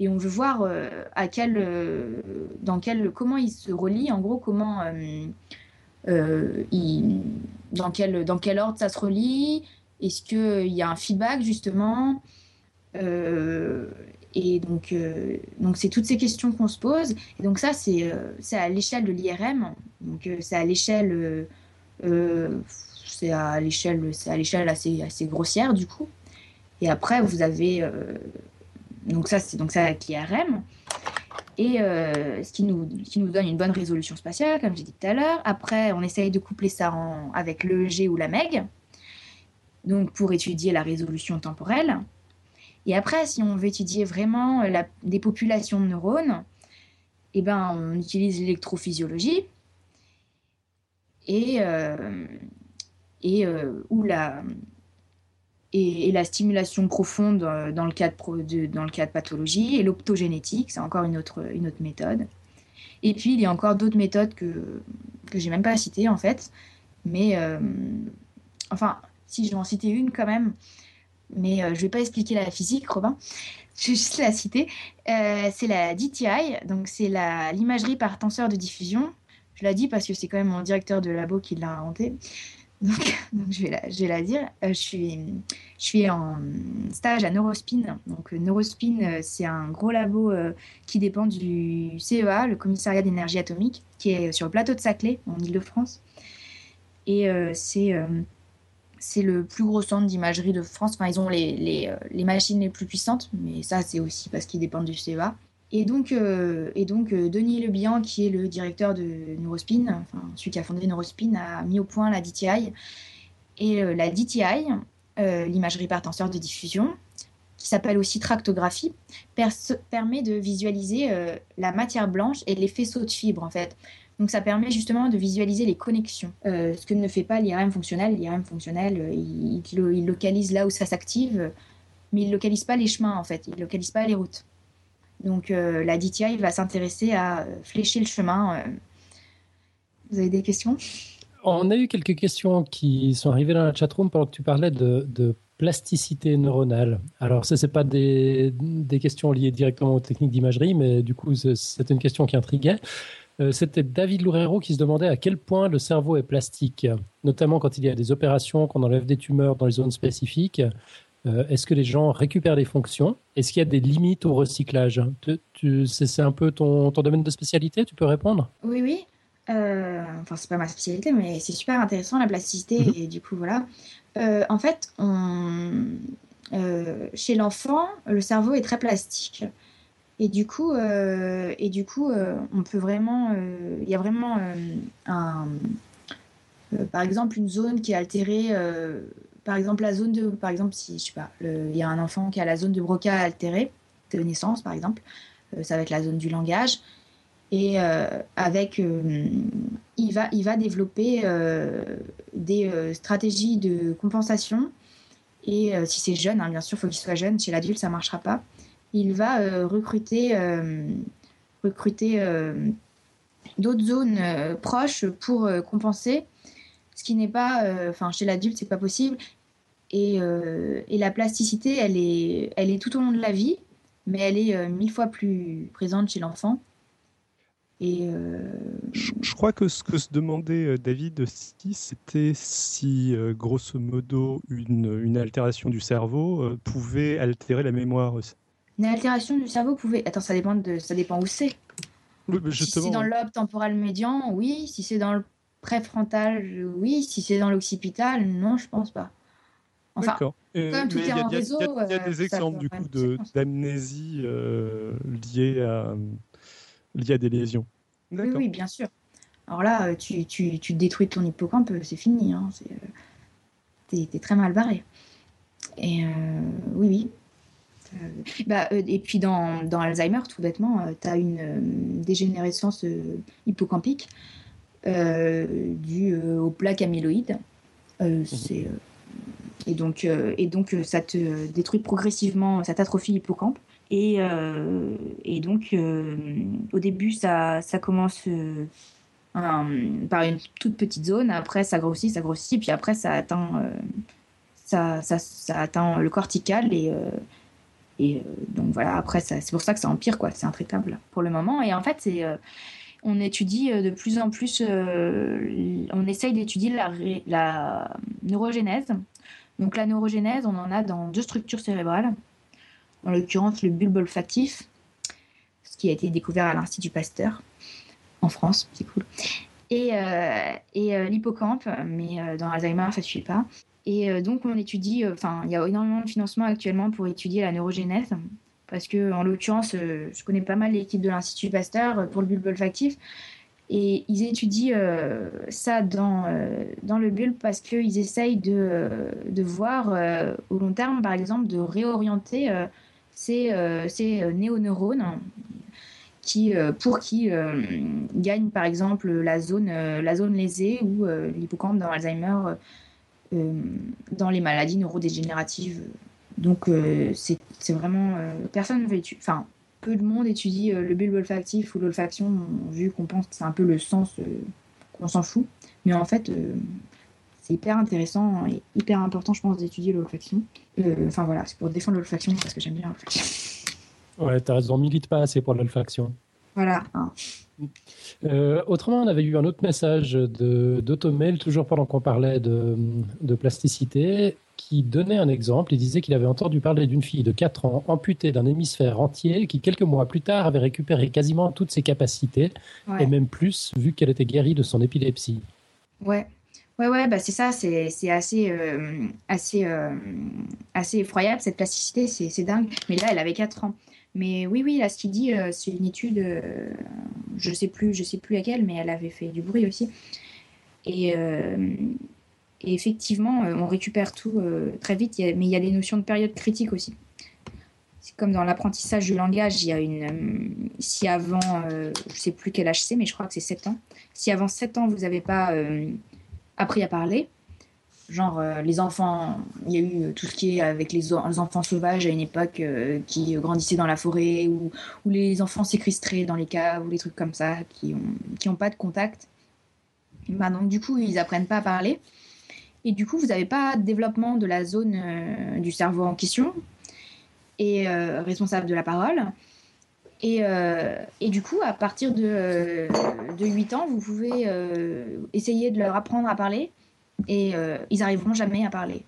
et on veut voir à quel, dans quel, comment ils se relient, en gros, comment, dans quel, dans quel ordre ça se relie, est-ce qu'il y a un feedback justement? Euh, Et donc, euh, donc c'est toutes ces questions qu'on se pose. Et donc ça, c'est euh, à l'échelle de l'IRM. Donc c'est à l'échelle, c'est à l'échelle, c'est à l'échelle assez, assez grossière du coup. Et après, vous avez donc ça, c'est donc ça avec l'IRM. Et ce qui nous, qui nous donne une bonne résolution spatiale, comme j'ai dit tout à l'heure. Après, on essaye de coupler ça en, avec l'EEG ou la MEG donc pour étudier la résolution temporelle. Et après, si on veut étudier vraiment la, des populations de neurones, eh ben, on utilise l'électrophysiologie et, euh, et, euh, ou la, et, la stimulation profonde euh, dans le cas de, dans le cas de pathologie et l'optogénétique, c'est encore une autre, une autre méthode. Et puis, il y a encore d'autres méthodes que, que j'ai même pas citées en fait. Mais enfin, si je vais en citer une quand même, mais euh, je ne vais pas expliquer la physique, Robin. Je vais juste la citer. Euh, c'est la DTI, donc c'est l'imagerie par tenseur de diffusion. Je la dis parce que c'est quand même mon directeur de labo qui l'a inventé. Donc, je, vais la, je, vais la, dire. Euh, je, suis, je suis en stage à Neurospin. Donc Neurospin, c'est un gros labo qui dépend du CEA, le commissariat d'énergie atomique, qui est sur le plateau de Saclay, en Ile-de-France. Et c'est c'est le plus gros centre d'imagerie de France. Enfin, ils ont les, les, euh, les, machines les plus puissantes, mais ça, c'est aussi parce qu'ils dépendent du CEA. Et donc, euh, et donc euh, Denis Lebihan, qui est le directeur de Neurospin, enfin, celui qui a fondé Neurospin, a mis au point la DTI. Et la DTI, l'imagerie par tenseur de diffusion, qui s'appelle aussi tractographie, permet de visualiser la matière blanche et les faisceaux de fibres, en fait. Donc ça permet justement de visualiser les connexions, euh, ce que ne fait pas l'IRM fonctionnel. L'IRM fonctionnel, euh, il, localise là où ça s'active, mais il localise pas les chemins en fait, il localise pas les routes. Donc euh, la DTI va s'intéresser à flécher le chemin. Vous avez des questions? On a eu quelques questions qui sont arrivées dans la chatroom pendant que tu parlais de, plasticité neuronale. Alors ça, c'est pas des, questions liées directement aux techniques d'imagerie, mais du coup, c'est une question qui intriguait. Euh, c'était David Loureiro qui se demandait à quel point le cerveau est plastique, notamment quand il y a des opérations, qu'on enlève des tumeurs dans les zones spécifiques. Euh, est-ce que les gens récupèrent des fonctions? Est-ce qu'il y a des limites au recyclage? C'est un peu ton, domaine de spécialité Tu peux répondre? Oui, oui. Euh, enfin, c'est pas ma spécialité, mais c'est super intéressant la plasticité. Mhm. Et du coup, voilà. Euh, en fait, chez l'enfant, le cerveau est très plastique. Et du coup, euh, et du coup euh, on peut vraiment. Euh, il y a vraiment un. par exemple, une zone qui est altérée. par exemple, la zone de. Par exemple, si je sais pas, il y a un enfant qui a la zone de Broca altérée, de naissance par exemple, ça va être la zone du langage. Et avec. il, va, il va développer des stratégies de compensation. Et si c'est jeune, hein, bien sûr, il faut qu'il soit jeune. Chez l'adulte, ça ne marchera pas il va euh, recruter, euh, recruter euh, d'autres zones proches pour compenser, ce qui n'est pas, enfin chez l'adulte c'est pas possible. Et, et, la plasticité, elle est, elle est tout au long de la vie, mais elle est mille fois plus présente chez l'enfant. Et Je, crois que ce que se demandait David aussi, c'était si, grosso modo, une, une altération du cerveau pouvait altérer la mémoire aussi. Une altération du cerveau pouvait. Attends, ça dépend de, ça dépend où c'est. Oui, mais Si justement, c'est dans le lobe temporal médian, oui. Si c'est dans le préfrontal, oui. Si c'est dans l'occipital, non, je pense pas. Enfin, D'accord. Euh, comme tout est en réseau, Il y a, il y a euh, des ça exemples du coup de- d'amnésie euh, liée à liée à des lésions. oui, D'accord. oui, bien sûr. Alors là, euh, tu, tu, tu détruis ton hippocampe, euh, c'est fini. Hein, c'est, euh, t'es, t'es très mal barré. Et euh, oui, oui. Euh, bah, euh, et puis dans, dans Alzheimer, tout bêtement, tu as une euh, dégénérescence euh, hippocampique euh, due euh, aux plaques amyloïdes. Euh, c'est, euh, et donc, euh, et donc euh, ça te détruit progressivement, ça t'atrophie l'hippocampe. Et, euh, et donc, euh, au début, ça, ça commence euh, un- par une toute petite zone. Après, ça grossit, ça grossit. Puis après, ça atteint, euh, ça, ça, ça atteint le cortical. Et, euh, et euh, donc, voilà, après, c'est pour ça que ça empire, quoi. C'est intraitable pour le moment. Et en fait, euh, on étudie euh, de plus en plus, on essaye d'étudier la, la neurogénèse. Donc la neurogénèse, on en a dans deux structures cérébrales, en l'occurrence le bulbe olfactif, ce qui a été découvert à l'Institut Pasteur en France, c'est cool, et, l'hippocampe, mais dans Alzheimer, ça ne suit pas. Et euh, donc on étudie, euh, enfin il y a énormément de financement actuellement pour étudier la neurogénèse, parce que en l'occurrence, euh, je connais pas mal l'équipe de l'Institut Pasteur pour le bulbe olfactif, et ils étudient ça dans, dans le bulbe parce qu'ils essayent de, de voir au long terme, par exemple, de réorienter ces, ces néoneurones qui, pour qui gagnent, par exemple, la zone, la zone lésée ou l'hippocampe dans Alzheimer, dans les maladies neurodégénératives. Donc, euh, c'est vraiment. euh, personne ne veut étudier. Enfin, peu de monde étudie euh, le bulbe olfactif ou l'olfaction, vu qu'on pense que c'est un peu le sens euh, qu'on s'en fout. Mais en fait, euh, c'est hyper intéressant et hyper important, je pense, d'étudier l'olfaction. Euh, Enfin voilà, c'est pour défendre l'olfaction parce que j'aime bien l'olfaction. Ouais, t'as raison, milite pas assez pour l'olfaction. Voilà. Euh, autrement, on avait eu un autre message de- d'Automail, toujours pendant qu'on parlait de, de plasticité, qui donnait un exemple. Il disait qu'il avait entendu parler d'une fille de 4 ans amputée d'un hémisphère entier qui, quelques mois plus tard, avait récupéré quasiment toutes ses capacités, Ouais. et même plus, vu qu'elle était guérie de son épilepsie. Ouais, ouais, ouais, bah c'est ça, c'est assez, euh, assez, euh, assez effroyable cette plasticité, c'est c'est dingue. Mais là, elle avait 4 ans. Mais oui, oui, là, ce qu'il dit, euh, c'est une étude, euh, je sais plus, je sais plus laquelle, mais elle avait fait du bruit aussi. Et, euh, effectivement, euh, on récupère tout très vite, mais il y a des notions de période critique aussi. C'est comme dans l'apprentissage du langage, il y a une. si avant, je sais plus quel c'est, mais je crois que c'est 7 ans. Si avant 7 ans, vous n'avez pas appris à parler, genre euh, les enfants, il y a eu tout ce qui est avec les, enfants sauvages à une époque euh, qui grandissaient dans la forêt, ou, les enfants séquestrés dans les caves, ou les trucs comme ça, qui n'ont ont pas de contact. Bah, donc du coup, ils apprennent pas à parler. Et du coup, vous n'avez pas de développement de la zone euh, du cerveau en question et euh, responsable de la parole. Et, euh, du coup, à partir de, euh, de 8 ans, vous pouvez euh, essayer de leur apprendre à parler et euh, ils n'arriveront jamais à parler.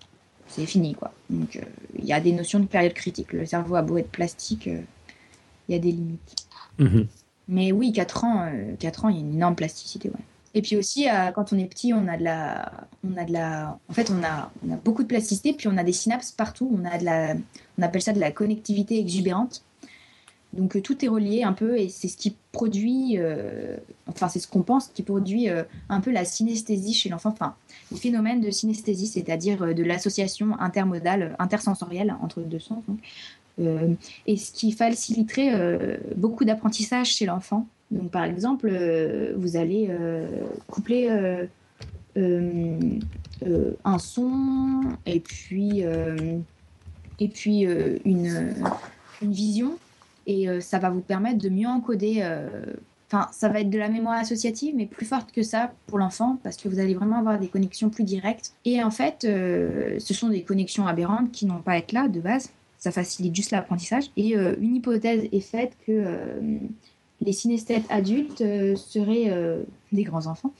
C'est fini, quoi. Donc, euh, il y a des notions de période critique. Le cerveau a beau être plastique, euh, il y a des limites. Mais oui, 4 ans, euh, 4 ans, il y a une énorme plasticité, ouais. Et puis aussi, quand on est petit, on a de la, on a de la, en fait, on a, on a beaucoup de plasticité, puis on a des synapses partout. On a de la, on appelle ça de la connectivité exubérante. Donc tout est relié un peu, et c'est ce qui produit, euh, enfin c'est ce qu'on pense qui produit euh, un peu la synesthésie chez l'enfant. Enfin, phénomène de synesthésie, c'est-à-dire euh, de l'association intermodale, intersensorielle entre deux sens. Euh, et ce qui faciliterait euh, beaucoup d'apprentissage chez l'enfant. Donc, par exemple, vous allez coupler un son et puis, et puis une, une vision, et ça va vous permettre de mieux encoder. Enfin, ça va être de la mémoire associative, mais plus forte que ça pour l'enfant, parce que vous allez vraiment avoir des connexions plus directes. Et en fait, euh, ce sont des connexions aberrantes qui n'ont pas à être là de base ça facilite juste l'apprentissage. Et euh, une hypothèse est faite que euh, les synesthètes adultes seraient des grands enfants.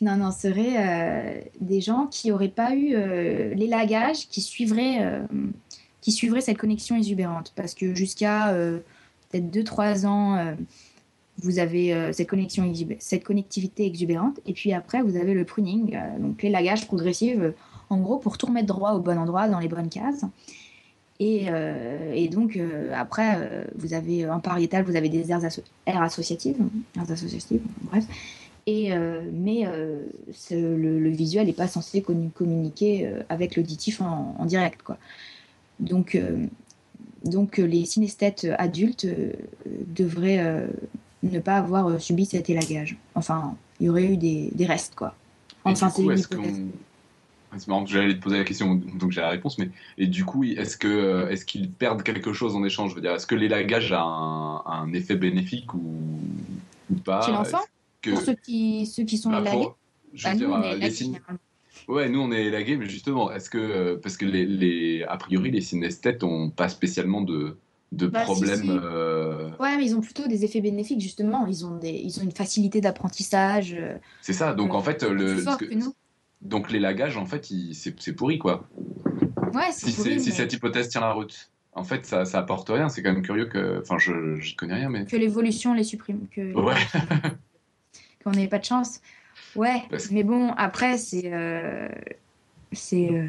Non, non, seraient des gens qui n'auraient pas eu l'élagage qui suivrait, qui suivrait cette connexion exubérante. Parce que jusqu'à peut-être 2-3 ans, vous avez cette, connexion cette connectivité exubérante. Et puis après, vous avez le pruning, donc l'élagage progressif, en gros, pour tout remettre droit au bon endroit, dans les bonnes cases. Et, euh, et, donc, euh, après, euh, vous avez un pariétal, vous avez des aires, associatives, aires associatives, bref. Et, mais le, le, visuel n'est pas censé communiquer avec l'auditif en, en, direct. Quoi. Donc, donc, les synesthètes adultes devraient ne pas avoir subi cet élagage. Enfin, il y aurait eu des, des restes. Quoi. Enfin, c'est une hypothèse. C'est marrant que j'allais te poser la question, donc j'ai la réponse. Mais et du coup, est-ce que euh, est-ce qu'ils perdent quelque chose en échange? Je veux dire, est-ce que l'élagage a un, effet bénéfique ou, ou pas? Chez l'enfant? Pour ceux qui ceux qui sont bah, élagués? bah, nous, on est élagués, Ouais, nous on est élagués, mais justement, est-ce que euh, parce que les, les, a priori les synesthètes ont pas spécialement de de bah, problèmes. Euh, ouais, mais ils ont plutôt des effets bénéfiques justement. Ils ont des, ils ont une facilité d'apprentissage. C'est ça. Donc en fait, le. Que. Donc l'élagage, en fait, c'est pourri, quoi. Ouais, c'est si, pourri, si cette hypothèse tient la route. En fait, ça, ça apporte rien. C'est quand même curieux que. Enfin, je ne connais rien, mais. Que l'évolution les supprime. Que... Ouais. Qu'on n'ait pas de chance. Ouais, mais bon, après, c'est. Euh, c'est. Euh,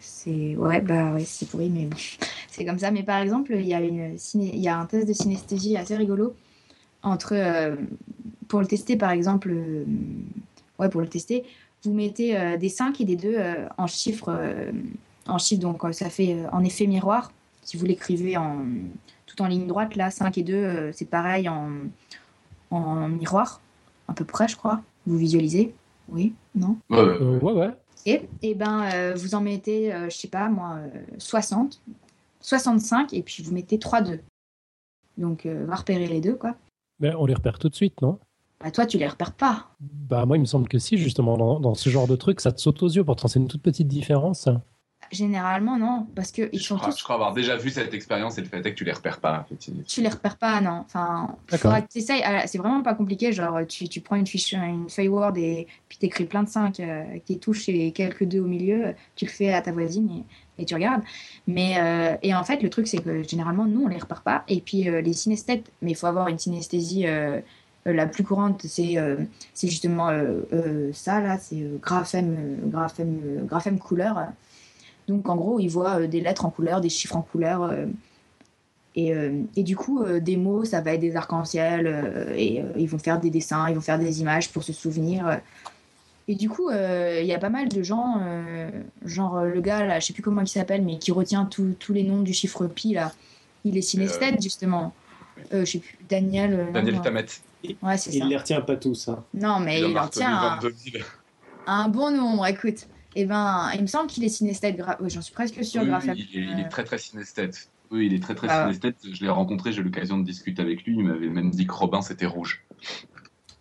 c'est. Ouais, bah ouais, c'est pourri, mais bon. c'est comme ça. Mais par exemple, il y, a une il y a un test de synesthésie assez rigolo. Entre. Euh, pour le tester, par exemple. ouais, pour le tester vous mettez euh, des 5 et des 2 euh, en chiffres, euh, en chiffres, donc ça fait en effet miroir. Si vous l'écrivez en, tout en ligne droite, là, 5 et 2, c'est pareil en, en miroir, à peu près, je crois. Vous visualisez? Oui? Non? Ouais, ouais. Et, et ben, vous en mettez, je sais pas moi, 60, 65, et puis vous mettez 3, 2. Donc, va repérer les deux, quoi. Mais on les repère tout de suite, non? Bah, toi, tu les repères pas. Bah, moi, il me semble que si, justement, dans, ce genre de truc, ça te saute aux yeux. Pourtant, c'est une toute petite différence. Généralement, non, parce que ils je, sont crois, tous... je crois avoir déjà vu cette expérience et le fait est que tu les repères pas. Tu les repères pas, non. Enfin, ah, C'est vraiment pas compliqué. Genre, tu, tu, prends une fiche, une feuille Word et puis t'écris plein de 5 euh, avec des touches et quelques 2 au milieu. Tu le fais à ta voisine et, tu regardes. Mais euh, et en fait, le truc c'est que généralement, nous, on les repère pas. Et puis euh, les synesthètes, mais il faut avoir une synesthésie euh, la plus courante, c'est euh, justement euh, ça, là, c'est graphème, graphème, graphème couleur. Donc, en gros, ils voient des lettres en couleur, des chiffres en couleur. Et, et, du coup, des mots, ça va être des arcs-en-ciel, et ils vont faire des dessins, ils vont faire des images pour se souvenir. Et du coup, il y a pas mal de gens, genre le gars, là, je sais plus comment il s'appelle, mais qui retient tous les noms du chiffre pi, là. Il est synesthète, justement. je sais plus, Daniel. Daniel Tamet il ne les retient pas tous. Hein. Non, mais il, en retient un, bon nombre. Écoute, eh ben, il me semble qu'il est synesthète. J'en suis presque sûr. Oui, il, est, très très synesthète. Oui, il est très très ah synesthète. Je l'ai rencontré, j'ai eu l'occasion de discuter avec lui. Il m'avait même dit que Robin c'était rouge.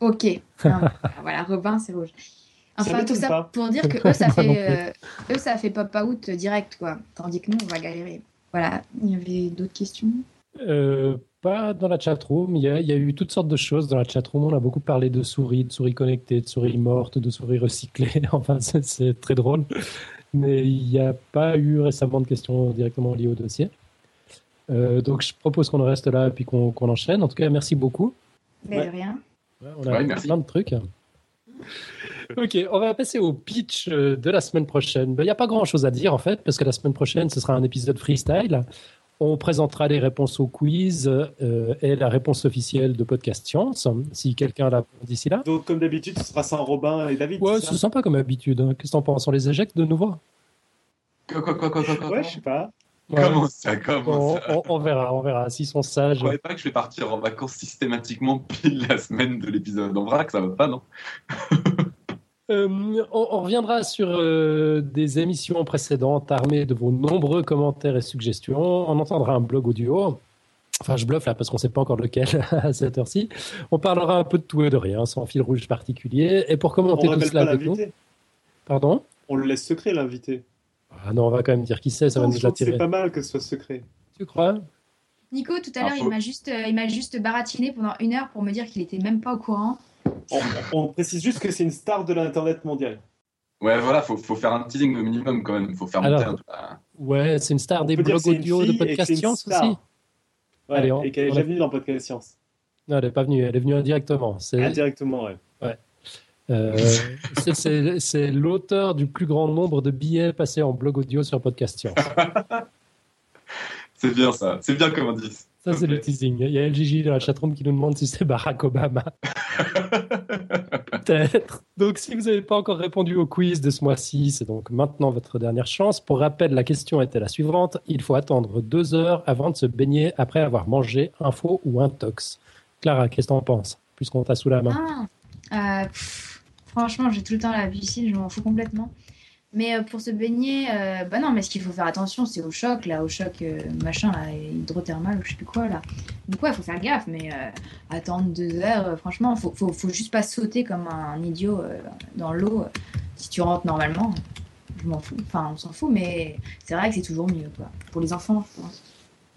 Ok. voilà, Robin c'est rouge. Enfin, tout ça pour dire que eux, ça fait, euh, eux, ça fait pop out direct, quoi. Tandis que nous, on va galérer. Voilà. Il y avait d'autres questions? Euh, pas dans la chatroom. Il y, a, il y a eu toutes sortes de choses dans la chatroom. On a beaucoup parlé de souris, de souris connectées, de souris mortes, de souris recyclées. enfin, c'est très drôle. Mais il n'y a pas eu récemment de questions directement liées au dossier. Euh, donc, je propose qu'on reste là et puis qu'on enchaîne. En tout cas, merci beaucoup. Mais rien. on a plein de trucs. Ok, on va passer au pitch euh, de la semaine prochaine. Ben, il n'y a pas grand chose à dire en fait, parce que la semaine prochaine, ce sera un épisode freestyle. On présentera les réponses au quiz euh, et la réponse officielle de Podcast Science, si quelqu'un l'a d'ici là. Donc, comme d'habitude, ce sera sans Robin et David. Ouais, c'est sympa comme habitude. Hein. Qu'est-ce que t'en penses? On les éjecte de nouveau Quoi, quoi, quoi, quoi, quoi, Ouais, je sais pas. Comment ça, comment on, ça on, verra, on verra. S'ils sont sages. Je croyais pas que je vais partir en vacances systématiquement pile la semaine de l'épisode en vrac, ça va pas, non? Euh, on, reviendra sur euh, des émissions précédentes armées de vos nombreux commentaires et suggestions. On entendra un blog audio. Enfin, je bluffe là parce qu'on ne sait pas encore lequel à cette heure-ci. On parlera un peu de tout et de rien, sans fil rouge particulier. Et pour commenter tout cela avec nous. Pardon? On le laisse secret, l'invité. Ah non, on va quand même dire qui c'est, ça va nous attirer. C'est pas mal que ce soit secret. Tu crois? Nico, tout à l'heure, il m'a juste, euh, il m'a juste baratiné pendant une heure pour me dire qu'il était même pas au courant. On, on précise juste que c'est une star de l'Internet mondial. Ouais, voilà, faut, faut faire un teasing au minimum quand même. Faut faire Alors, monter un. Ouais, c'est une star On des peut dire blogs que c'est une audio de fille et que podcast une science star. aussi. Ouais, Allez, on- et qu'elle est on déjà a- venue dans Podcast Science. Non, elle n'est pas venue, elle est venue indirectement. C'est Indirectement, ouais. euh, c'est- c'est- c'est l'auteur du plus grand nombre de billets passés en blog audio sur podcast science. C'est bien ça. C'est bien comme indice. Ça, c'est le teasing. Il y a LGJ dans la chatroom qui nous demande si c'est Barack Obama. Peut-être. Donc, si vous n'avez pas encore répondu au quiz de ce mois-ci, c'est donc maintenant votre dernière chance. Pour rappel, la question était la suivante. Il faut attendre deux heures avant de se baigner après avoir mangé un faux ou un tox. Clara, qu'est-ce que t'en penses? Puisqu'on t'a sous la main. Ah, euh, pff, franchement, j'ai tout le temps la piscine, je m'en fous complètement. Mais euh, pour se baigner, euh, bah non, mais ce qu'il faut faire attention, c'est au choc, là, au choc euh, machin, là, hydrothermal ou je sais plus quoi, là. Donc ouais, faut faire gaffe, mais euh, attendre deux heures, franchement, faut, faut, faut juste pas sauter comme un idiot dans l'eau si tu rentres normalement. Je m'en fous, enfin, on s'en fout, mais c'est vrai que c'est toujours mieux, quoi. Pour les enfants, je pense.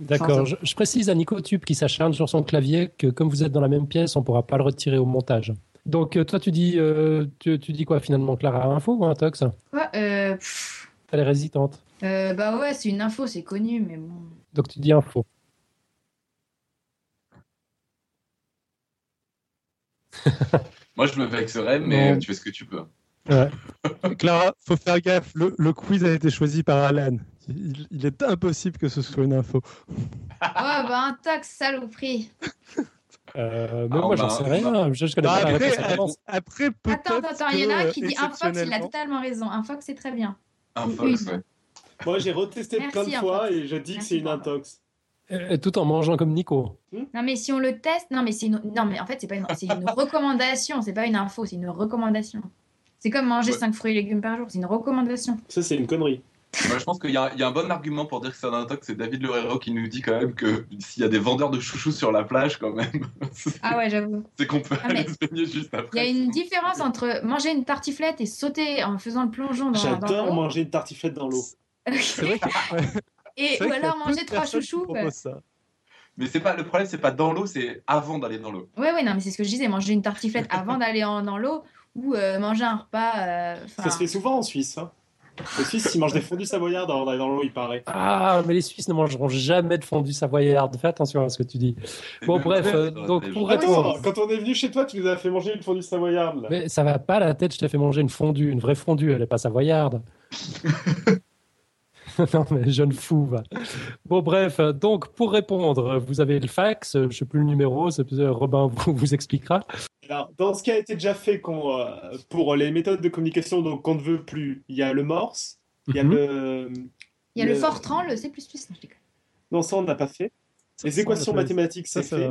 D'accord. Je, je précise à Nico Tube qui s'acharne sur son clavier que comme vous êtes dans la même pièce, on ne pourra pas le retirer au montage. Donc, euh, toi, tu dis, euh, tu, tu dis quoi finalement, Clara? Faux ou un tox? Ouais, euh, Elle est résistante. euh, bah ouais, c'est une info, c'est connu, mais bon. Donc, tu dis faux. Moi, je me vexerais, mais tu fais ce que tu peux. Clara, faut faire gaffe. Le, le quiz a été choisi par Alan. Il, il est impossible que ce soit une info. Oh, bah un tox, saloperie. Euh, mais Ah, moi, j'en sais rien. Je, je connais Bah, pas la après, réponse à l'avance. après peut-être. Attends, attends, attends, il y en a un qui dit un fox, il a totalement raison. Un fox, c'est très bien. Un fox, oui. ouais. Moi, j'ai retesté Merci, plein de fois fox. et je dis que c'est une intox. Euh, Tout en mangeant comme Nico. Non, mais si on le teste, non, mais c'est une... non, mais en fait, c'est pas une, c'est une recommandation, c'est pas une info, c'est une recommandation. C'est comme manger Ouais. 5 fruits et légumes par jour, c'est une recommandation. Ça, c'est une connerie. Moi, je pense qu'il y, a il y a un bon argument pour dire que c'est un intox. C'est David Lerero qui nous dit quand même que s'il y a des vendeurs de chouchous sur la plage, quand même, Ah ouais, j'avoue. c'est qu'on peut Ah, aller se baigner juste Il y après. a une différence entre manger une tartiflette et sauter en faisant le plongeon dans, J'adore manger une tartiflette dans l'eau. C'est vrai que- ouais, Et, ou alors manger trois chouchous. ça. Mais c'est pas le problème, c'est pas dans l'eau, c'est avant d'aller dans l'eau. Ouais, ouais, non, mais c'est ce que je disais, manger une tartiflette avant d'aller dans l'eau ou euh, manger un repas. euh, Ça se fait souvent en Suisse. Hein. Les Suisses, ils mangent des fondus savoyards avant d'aller dans l'eau, il paraît. Ah, mais les Suisses ne mangeront jamais de fondue savoyarde. Fais attention à ce que tu dis. Bon, bref, euh, donc, pour Attends, répondre. quand on est venu chez toi, tu nous as fait manger une fondue savoyarde. Là. Mais ça va pas la tête, je t'ai fait manger une fondue, une vraie fondue, elle est pas savoyarde. non, mais jeune fou. va. Bon, bref, euh, donc pour répondre, vous avez le fax, euh, je sais plus le numéro, c'est euh, Robin vous, vous expliquera. Alors, dans ce qui a été déjà fait qu'on, euh, pour les méthodes de communication donc qu'on ne veut plus, il y a le morse, il y a Mhm. le... Il y a le le- Fortran, le C++. Non, je déconne. Non, ça, on n'a pas fait. Ça, Les ça, équations mathématiques, Ça, c'est fait.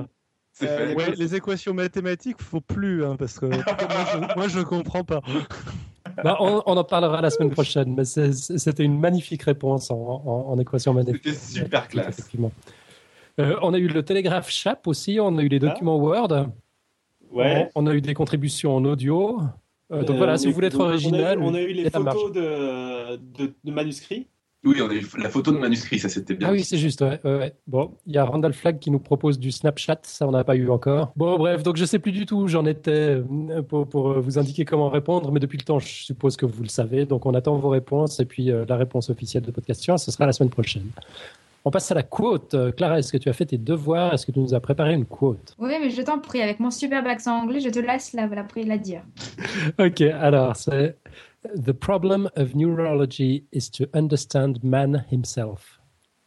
Euh, ouais. Les équations mathématiques, faut plus, hein, parce que moi, je, moi, je comprends pas. Bah, on, on en parlera la semaine prochaine, mais c'était une magnifique réponse en, en- en équation magnétique. C'était super classe. Effectivement. Euh, on a eu le télégraphe CHAP aussi, on a eu les Ah. documents Word, Ouais. on, on a eu des contributions en audio. Euh, donc Euh, voilà, si vous voulez être donc, on a eu- original, On a eu les photos de, de, de manuscrits. Oui, on a eu la photo de manuscrit, ça c'était bien. Ah oui, c'est juste, ouais, ouais, ouais. Bon, il y a Randall Flagg qui nous propose du Snapchat, ça on n'a pas eu encore. Bon, bref, donc je sais plus du tout où j'en étais euh, pour, pour vous indiquer comment répondre, mais depuis le temps, je suppose que vous le savez. Donc on attend vos réponses et puis euh, la réponse officielle de Podcast Science, ce sera la semaine prochaine. On passe à la quote. Euh, Clara, est-ce que tu as fait tes devoirs? Est-ce que tu nous as préparé une quote? Oui, mais je t'en prie, avec mon superbe accent anglais, je te laisse la, la, la dire. Ok, alors c'est The problem of neurology is to understand man himself.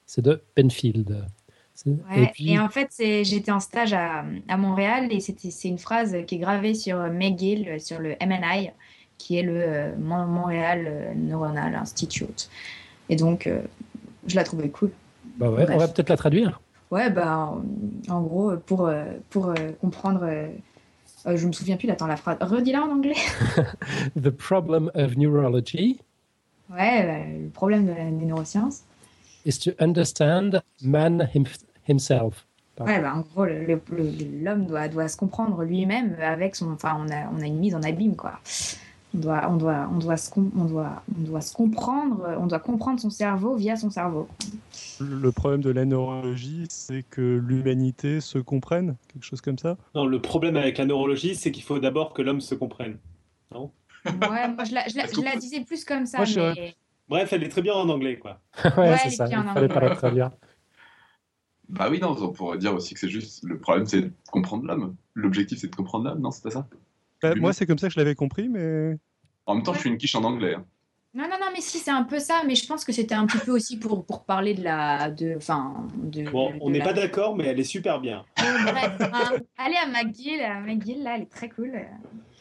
C'est de Penfield. Ouais, Et en fait, j'étais en stage à, à Montréal et c'est une phrase qui est gravée sur McGill, sur le MNI, qui est le euh, Mon- Montréal euh, Neuronal Institute. Et donc, euh, je la trouvais cool. Bah ouais, on va peut-être la traduire. Ouais, bah, en, gros, pour, euh, pour euh, comprendre. euh, euh, je me souviens plus, attends, la phrase. Redis-la en anglais. The problem of neurology Ouais, bah, le problème de la, des neurosciences. is to understand man him- himself. Pardon. Ouais, bah, en gros, l'homme doit, doit se comprendre lui-même avec son. Enfin, on a, on a une mise en abîme, quoi. On doit, on doit, on doit, se, on doit, on doit se comprendre, on doit comprendre son cerveau via son cerveau. Le problème de la neurologie, c'est que l'humanité se comprenne, quelque chose comme ça? Non, le problème avec la neurologie, c'est qu'il faut d'abord que l'homme se comprenne. Non? Ouais, moi je la, je la- je la disais plus comme ça. Moi, je- mais... Bref, elle est très bien en anglais, quoi. ouais, Ouais, c'est ça. Il fallait la traduire. Bah oui, non, on pourrait dire aussi que c'est juste. Le problème, c'est de comprendre l'homme. L'objectif, c'est de comprendre l'homme, non C'est pas ça? Bah, Moi, c'est comme ça que je l'avais compris, mais En même temps, je suis une quiche en anglais. hein. Non, non, non, mais si, c'est un peu ça, mais je pense que c'était un petit peu aussi pour, pour parler de la. De, enfin, de, Bon, de on n'est la- pas d'accord, mais elle est super bien. Bref, hein. Allez à McGill, à McGill, là, elle est très cool.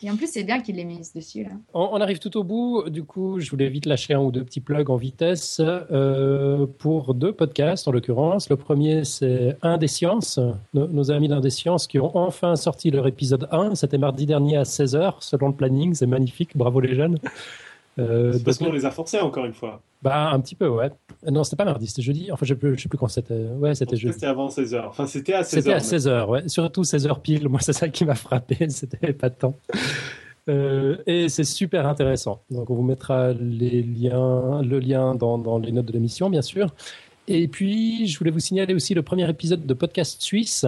Et en plus, c'est bien qu'il l'ait mise dessus, là. On, on arrive tout au bout. Du coup, je voulais vite lâcher un ou deux petits plugs en vitesse euh, pour deux podcasts, en l'occurrence. Le premier, c'est Un des sciences, nos, nos amis d'Un des sciences qui ont enfin sorti leur épisode 1. C'était mardi dernier à 16h, selon le planning. C'est magnifique. Bravo les jeunes. Euh, C'est parce qu'on les a forcés, encore une fois. bah, un petit peu, ouais. Euh, Non, c'était pas mardi, c'était jeudi. Enfin, je ne sais plus quand c'était. Ouais, c'était jeudi. C'était avant 16h. Enfin, c'était à 16h. C'était à 16h, ouais. Surtout 16h pile. Moi, c'est ça qui m'a frappé. C'était pas tant. Euh, et c'est super intéressant. Donc, on vous mettra les liens, le lien dans, dans les notes de l'émission, bien sûr. Et puis, je voulais vous signaler aussi le premier épisode de Podcast Suisse.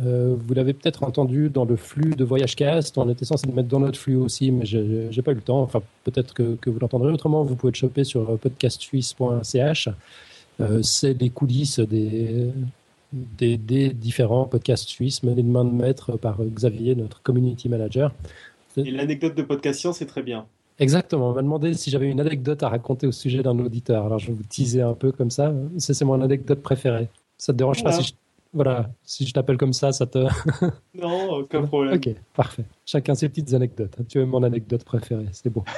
Euh, vous l'avez peut-être entendu dans le flux de Voyage Cast. On était censé le mettre dans notre flux aussi, mais j'ai j'ai pas eu le temps. Enfin, peut-être que, que vous l'entendrez autrement. Vous pouvez le choper sur euh, podcastsuisse.ch. Euh, c'est les coulisses des, des, des différents podcasts suisses menés de main de maître par Xavier, notre community manager. Et l'anecdote de podcast science est très bien. Exactement. On m'a demandé si j'avais une anecdote à raconter au sujet d'un auditeur. Alors, je vais vous teaser un peu comme ça. C'est mon anecdote préférée. Ça te dérange pas si je, voilà, si je t'appelle comme ça, ça te. Non, aucun problème. Ok, parfait. Chacun ses petites anecdotes. Tu es mon anecdote préférée. C'est beau.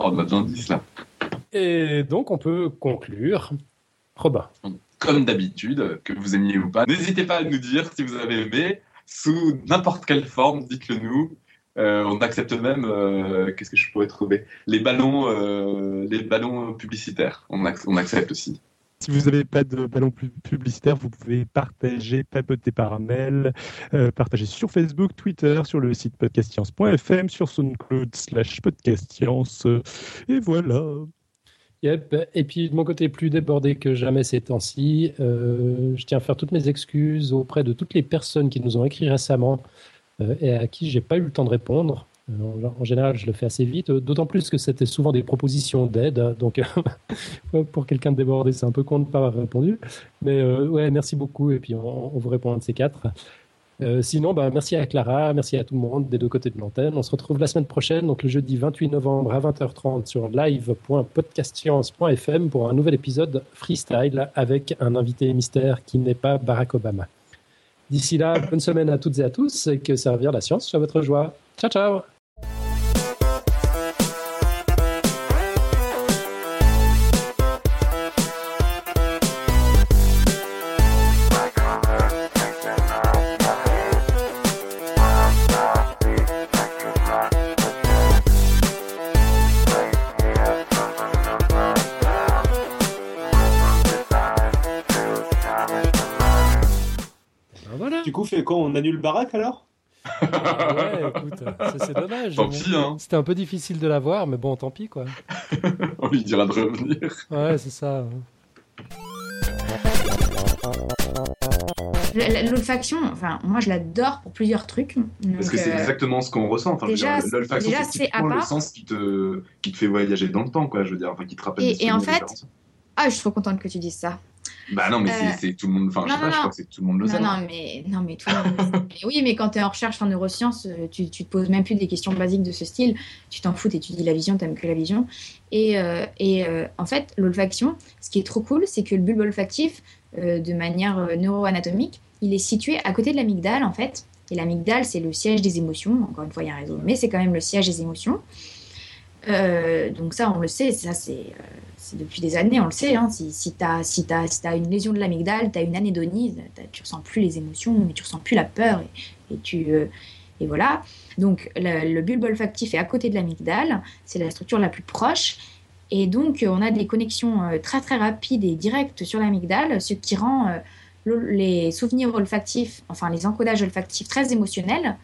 Oh, on a besoin de 10 là. Et donc, on peut conclure. Robin. Comme d'habitude, que vous aimiez ou pas, n'hésitez pas à nous dire si vous avez aimé, sous n'importe quelle forme, dites-le nous. Euh, on accepte même, euh, qu'est-ce que je pourrais trouver? Les ballons, euh, les ballons publicitaires, on, ac- on accepte aussi. Si vous n'avez pas de ballon pu- publicitaire, vous pouvez partager, papoter par mail, euh, partager sur Facebook, Twitter, sur le site podcastscience.fm, sur SoundCloud slash podcastscience. Et voilà. Yep. Et puis de mon côté, plus débordé que jamais ces temps-ci, euh, je tiens à faire toutes mes excuses auprès de toutes les personnes qui nous ont écrit récemment euh, et à qui j'ai pas eu le temps de répondre. Euh, en, général, je le fais assez vite, euh, d'autant plus que c'était souvent des propositions d'aide. hein, Donc, pour quelqu'un de débordé, c'est un peu con de ne pas avoir répondu. Mais euh, ouais, merci beaucoup. Et puis, on, on vous répond un de ces quatre. Euh, sinon, bah, merci à Clara, merci à tout le monde des deux côtés de l'antenne. On se retrouve la semaine prochaine, donc le jeudi 28 novembre à 20h30 sur live.podcastscience.fm pour un nouvel épisode freestyle avec un invité mystère qui n'est pas Barack Obama. D'ici là, bonne semaine à toutes et à tous et que servir la science soit votre joie. Ciao, ciao annule Barack alors? Ouais, écoute, c'est- dommage. Tant pis, hein. C'était un peu difficile de l'avoir, mais bon, tant pis, quoi. On lui dira de revenir. Ouais, c'est ça. L'olfaction, enfin, moi je l'adore pour plusieurs trucs. Parce que c'est euh, exactement ce qu'on ressent. Enfin, déjà, l'olfaction, c'est typiquement le part. sens qui te, qui te fait voyager dans le temps, quoi. Je veux dire, enfin, qui te rappelle. Et- et en fait. Ah, je suis trop contente que tu dises ça. Bah non, mais Euh, c'est- tout le monde. Enfin, je non, pas, non, je non. crois que c'est tout le monde le sait. non, mais, non, mais tout le monde. Mais oui, mais quand tu es en recherche en neurosciences, euh, tu, tu te poses même plus des questions basiques de ce style. Tu t'en fous, tu étudies la vision, t'aimes que la vision. Et, euh, et euh, en fait, l'olfaction, ce qui est trop cool, c'est que le bulbe olfactif, de manière neuroanatomique, il est situé à côté de l'amygdale, en fait. Et l'amygdale, c'est le siège des émotions. Encore une fois, il y a un réseau, mais c'est quand même le siège des émotions. Euh, donc ça, on le sait, ça c'est euh, c'est depuis des années, on le sait. Hein. Si, si tu as, si t'as- si t'as une lésion de l'amygdale, tu as une anédonie, t'as- tu ressens plus les émotions, mais tu ressens plus la peur. Et, tu, euh, et voilà. Donc le, bulbe olfactif est à côté de l'amygdale, c'est la structure la plus proche. Et donc euh, on a des connexions euh, très très rapides et directes sur l'amygdale, ce qui rend euh, le- les souvenirs olfactifs, enfin les encodages olfactifs très émotionnels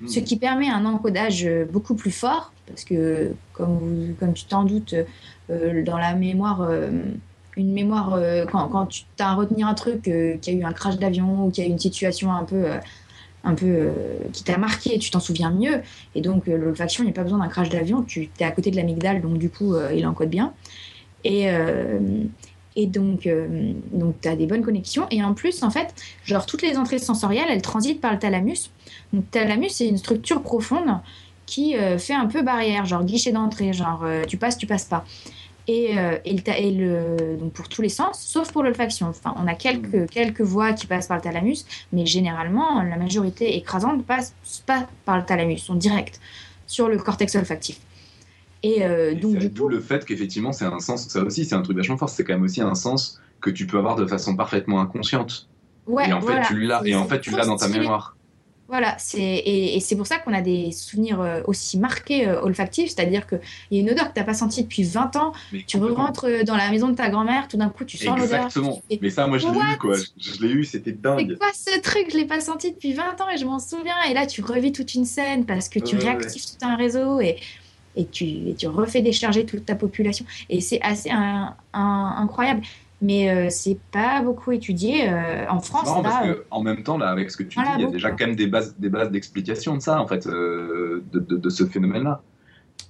Hmm. ce qui permet un encodage beaucoup plus fort, parce que, comme, comme tu t'en doutes, euh, dans la mémoire, euh, une mémoire, euh, quand, quand tu as à retenir un truc, qu'il y a eu un crash d'avion ou qu'il y a eu une situation un peu, un peu qui t'a marqué, tu t'en souviens mieux. Et donc, l'olfaction, il n'y a pas besoin d'un crash d'avion, tu es à côté de l'amygdale, donc du coup, il encode bien. Et, et donc, euh, donc tu as des bonnes connexions. Et en plus, en fait, genre, toutes les entrées sensorielles, elles transitent par le thalamus. Donc, le thalamus, c'est une structure profonde qui euh, fait un peu barrière, genre guichet d'entrée, genre euh, tu passes, tu passes pas. Et, et, le, ta- et le- donc pour tous les sens, sauf pour l'olfaction. Enfin, on a quelques, quelques voies qui passent par le thalamus, mais généralement, la majorité écrasante passe pas par le thalamus, sont directs sur le cortex olfactif. Et euh, Et donc, c'est du D'où coup, le fait qu'effectivement, c'est un sens, ça aussi, c'est un truc vachement fort, c'est quand même aussi un sens que tu peux avoir de façon parfaitement inconsciente. ouais, et en fait, voilà. tu l'as, et C'est- en fait, c'est tu l'as dans ta mémoire. Voilà, c'est et, et c'est pour ça qu'on a des souvenirs euh, aussi marqués euh, olfactifs, c'est-à-dire qu'il y a une odeur que tu n'as pas sentie depuis 20 ans, Mais tu rentres euh, dans la maison de ta grand-mère, tout d'un coup tu sens l'odeur. Exactement. fais, Mais ça, moi, je l'ai eu, quoi. Je, je l'ai eu, c'était C'est dingue. quoi ce truc? Je l'ai pas senti depuis 20 ans et je m'en souviens. Et là, tu revis toute une scène parce que tu Ouais, réactives tout un réseau et, et, tu, et tu refais décharger toute ta population. Et c'est assez un- un- incroyable. Mais euh, c'est pas beaucoup étudié. euh, en France, là, parce euh, que, en même temps, là, avec ce que tu Voilà, dis, il y a déjà quand même des bases, des bases d'explication de ça, en fait, euh, de, de, de ce phénomène-là.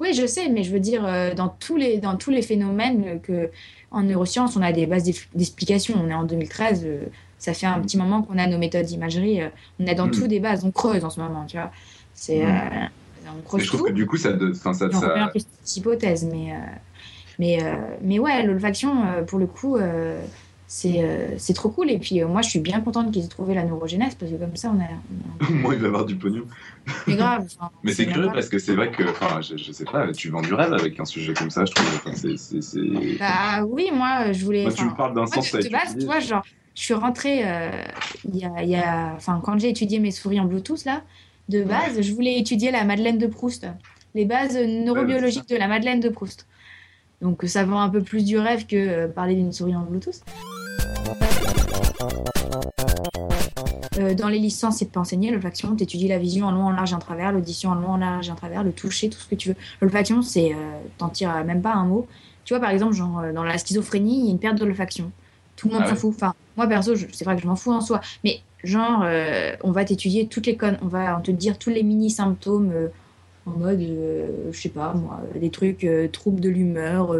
Oui, je sais, mais je veux dire, euh, dans tous les, dans tous les phénomènes que, en neurosciences, on a des bases d'ex- d'explication. On est en 2013, euh, ça fait un Mm. petit moment qu'on a nos méthodes d'imagerie. euh, on a dans Mm. tout des bases, on creuse en ce moment, tu vois. C'est, Mm. On Mais creuse je trouve tout. que du coup, ça, de- enfin, ça, on ça- cette hypothèse, mais, euh, mais, euh, mais ouais, l'olfaction, euh, pour le coup, c'est c'est trop cool. Et puis, moi, je suis bien contente qu'ils aient trouvé la neurogénèse, parce que comme ça, on a. on a- moi, il va avoir du pognon. C'est grave. enfin, Mais c'est curieux parce que c'est vrai que, enfin, je, je sais pas, tu vends du rêve avec un sujet comme ça, je trouve. Enfin, c'est, Bah oui, moi, je voulais. Moi, tu me parles d'un sens de base, tu vois, genre, je suis rentrée euh, y a, y a- quand j'ai étudié mes souris en Bluetooth, là, de base, je voulais étudier la Madeleine de Proust, les bases neurobiologiques de la Madeleine de Proust. Donc, ça vend un peu plus du rêve que euh, parler d'une souris en Bluetooth. Euh, dans les licences, c'est pas enseigné l'olfaction. Tu étudies la vision en long, en large et en travers, l'audition en long, en large et en travers, le toucher, tout ce que tu veux. L'olfaction, c'est. euh, T'en tires même pas un mot. Tu vois, par exemple, genre, dans la schizophrénie, il y a une perte de l'olfaction. Tout le monde Ah s'en ouais. fout. Enfin, moi, perso, je- c'est vrai que je m'en fous en soi. Mais, genre, euh, on va t'étudier toutes les connes. On va te dire tous les mini-symptômes euh, en mode, euh, je sais pas, moi, des trucs, troubles de l'humeur,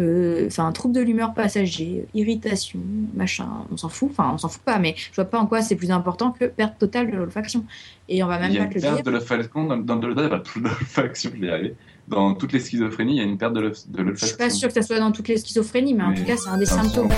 enfin, troubles de l'humeur passager, irritation, machin. On s'en fout. Enfin, on s'en fout pas, mais je vois pas en quoi c'est plus important que perte totale de l'olfaction. Et on va même il y a pas une te le perte dire. de l'olfaction dans, dans, dans, dans l'olfaction, je vais y arriver. Dans toutes les schizophrénies, il y a une perte de l'olf- de Je l'olfaction. suis pas sûre que ça soit dans toutes les schizophrénies, mais en Mais tout cas, c'est un des symptômes.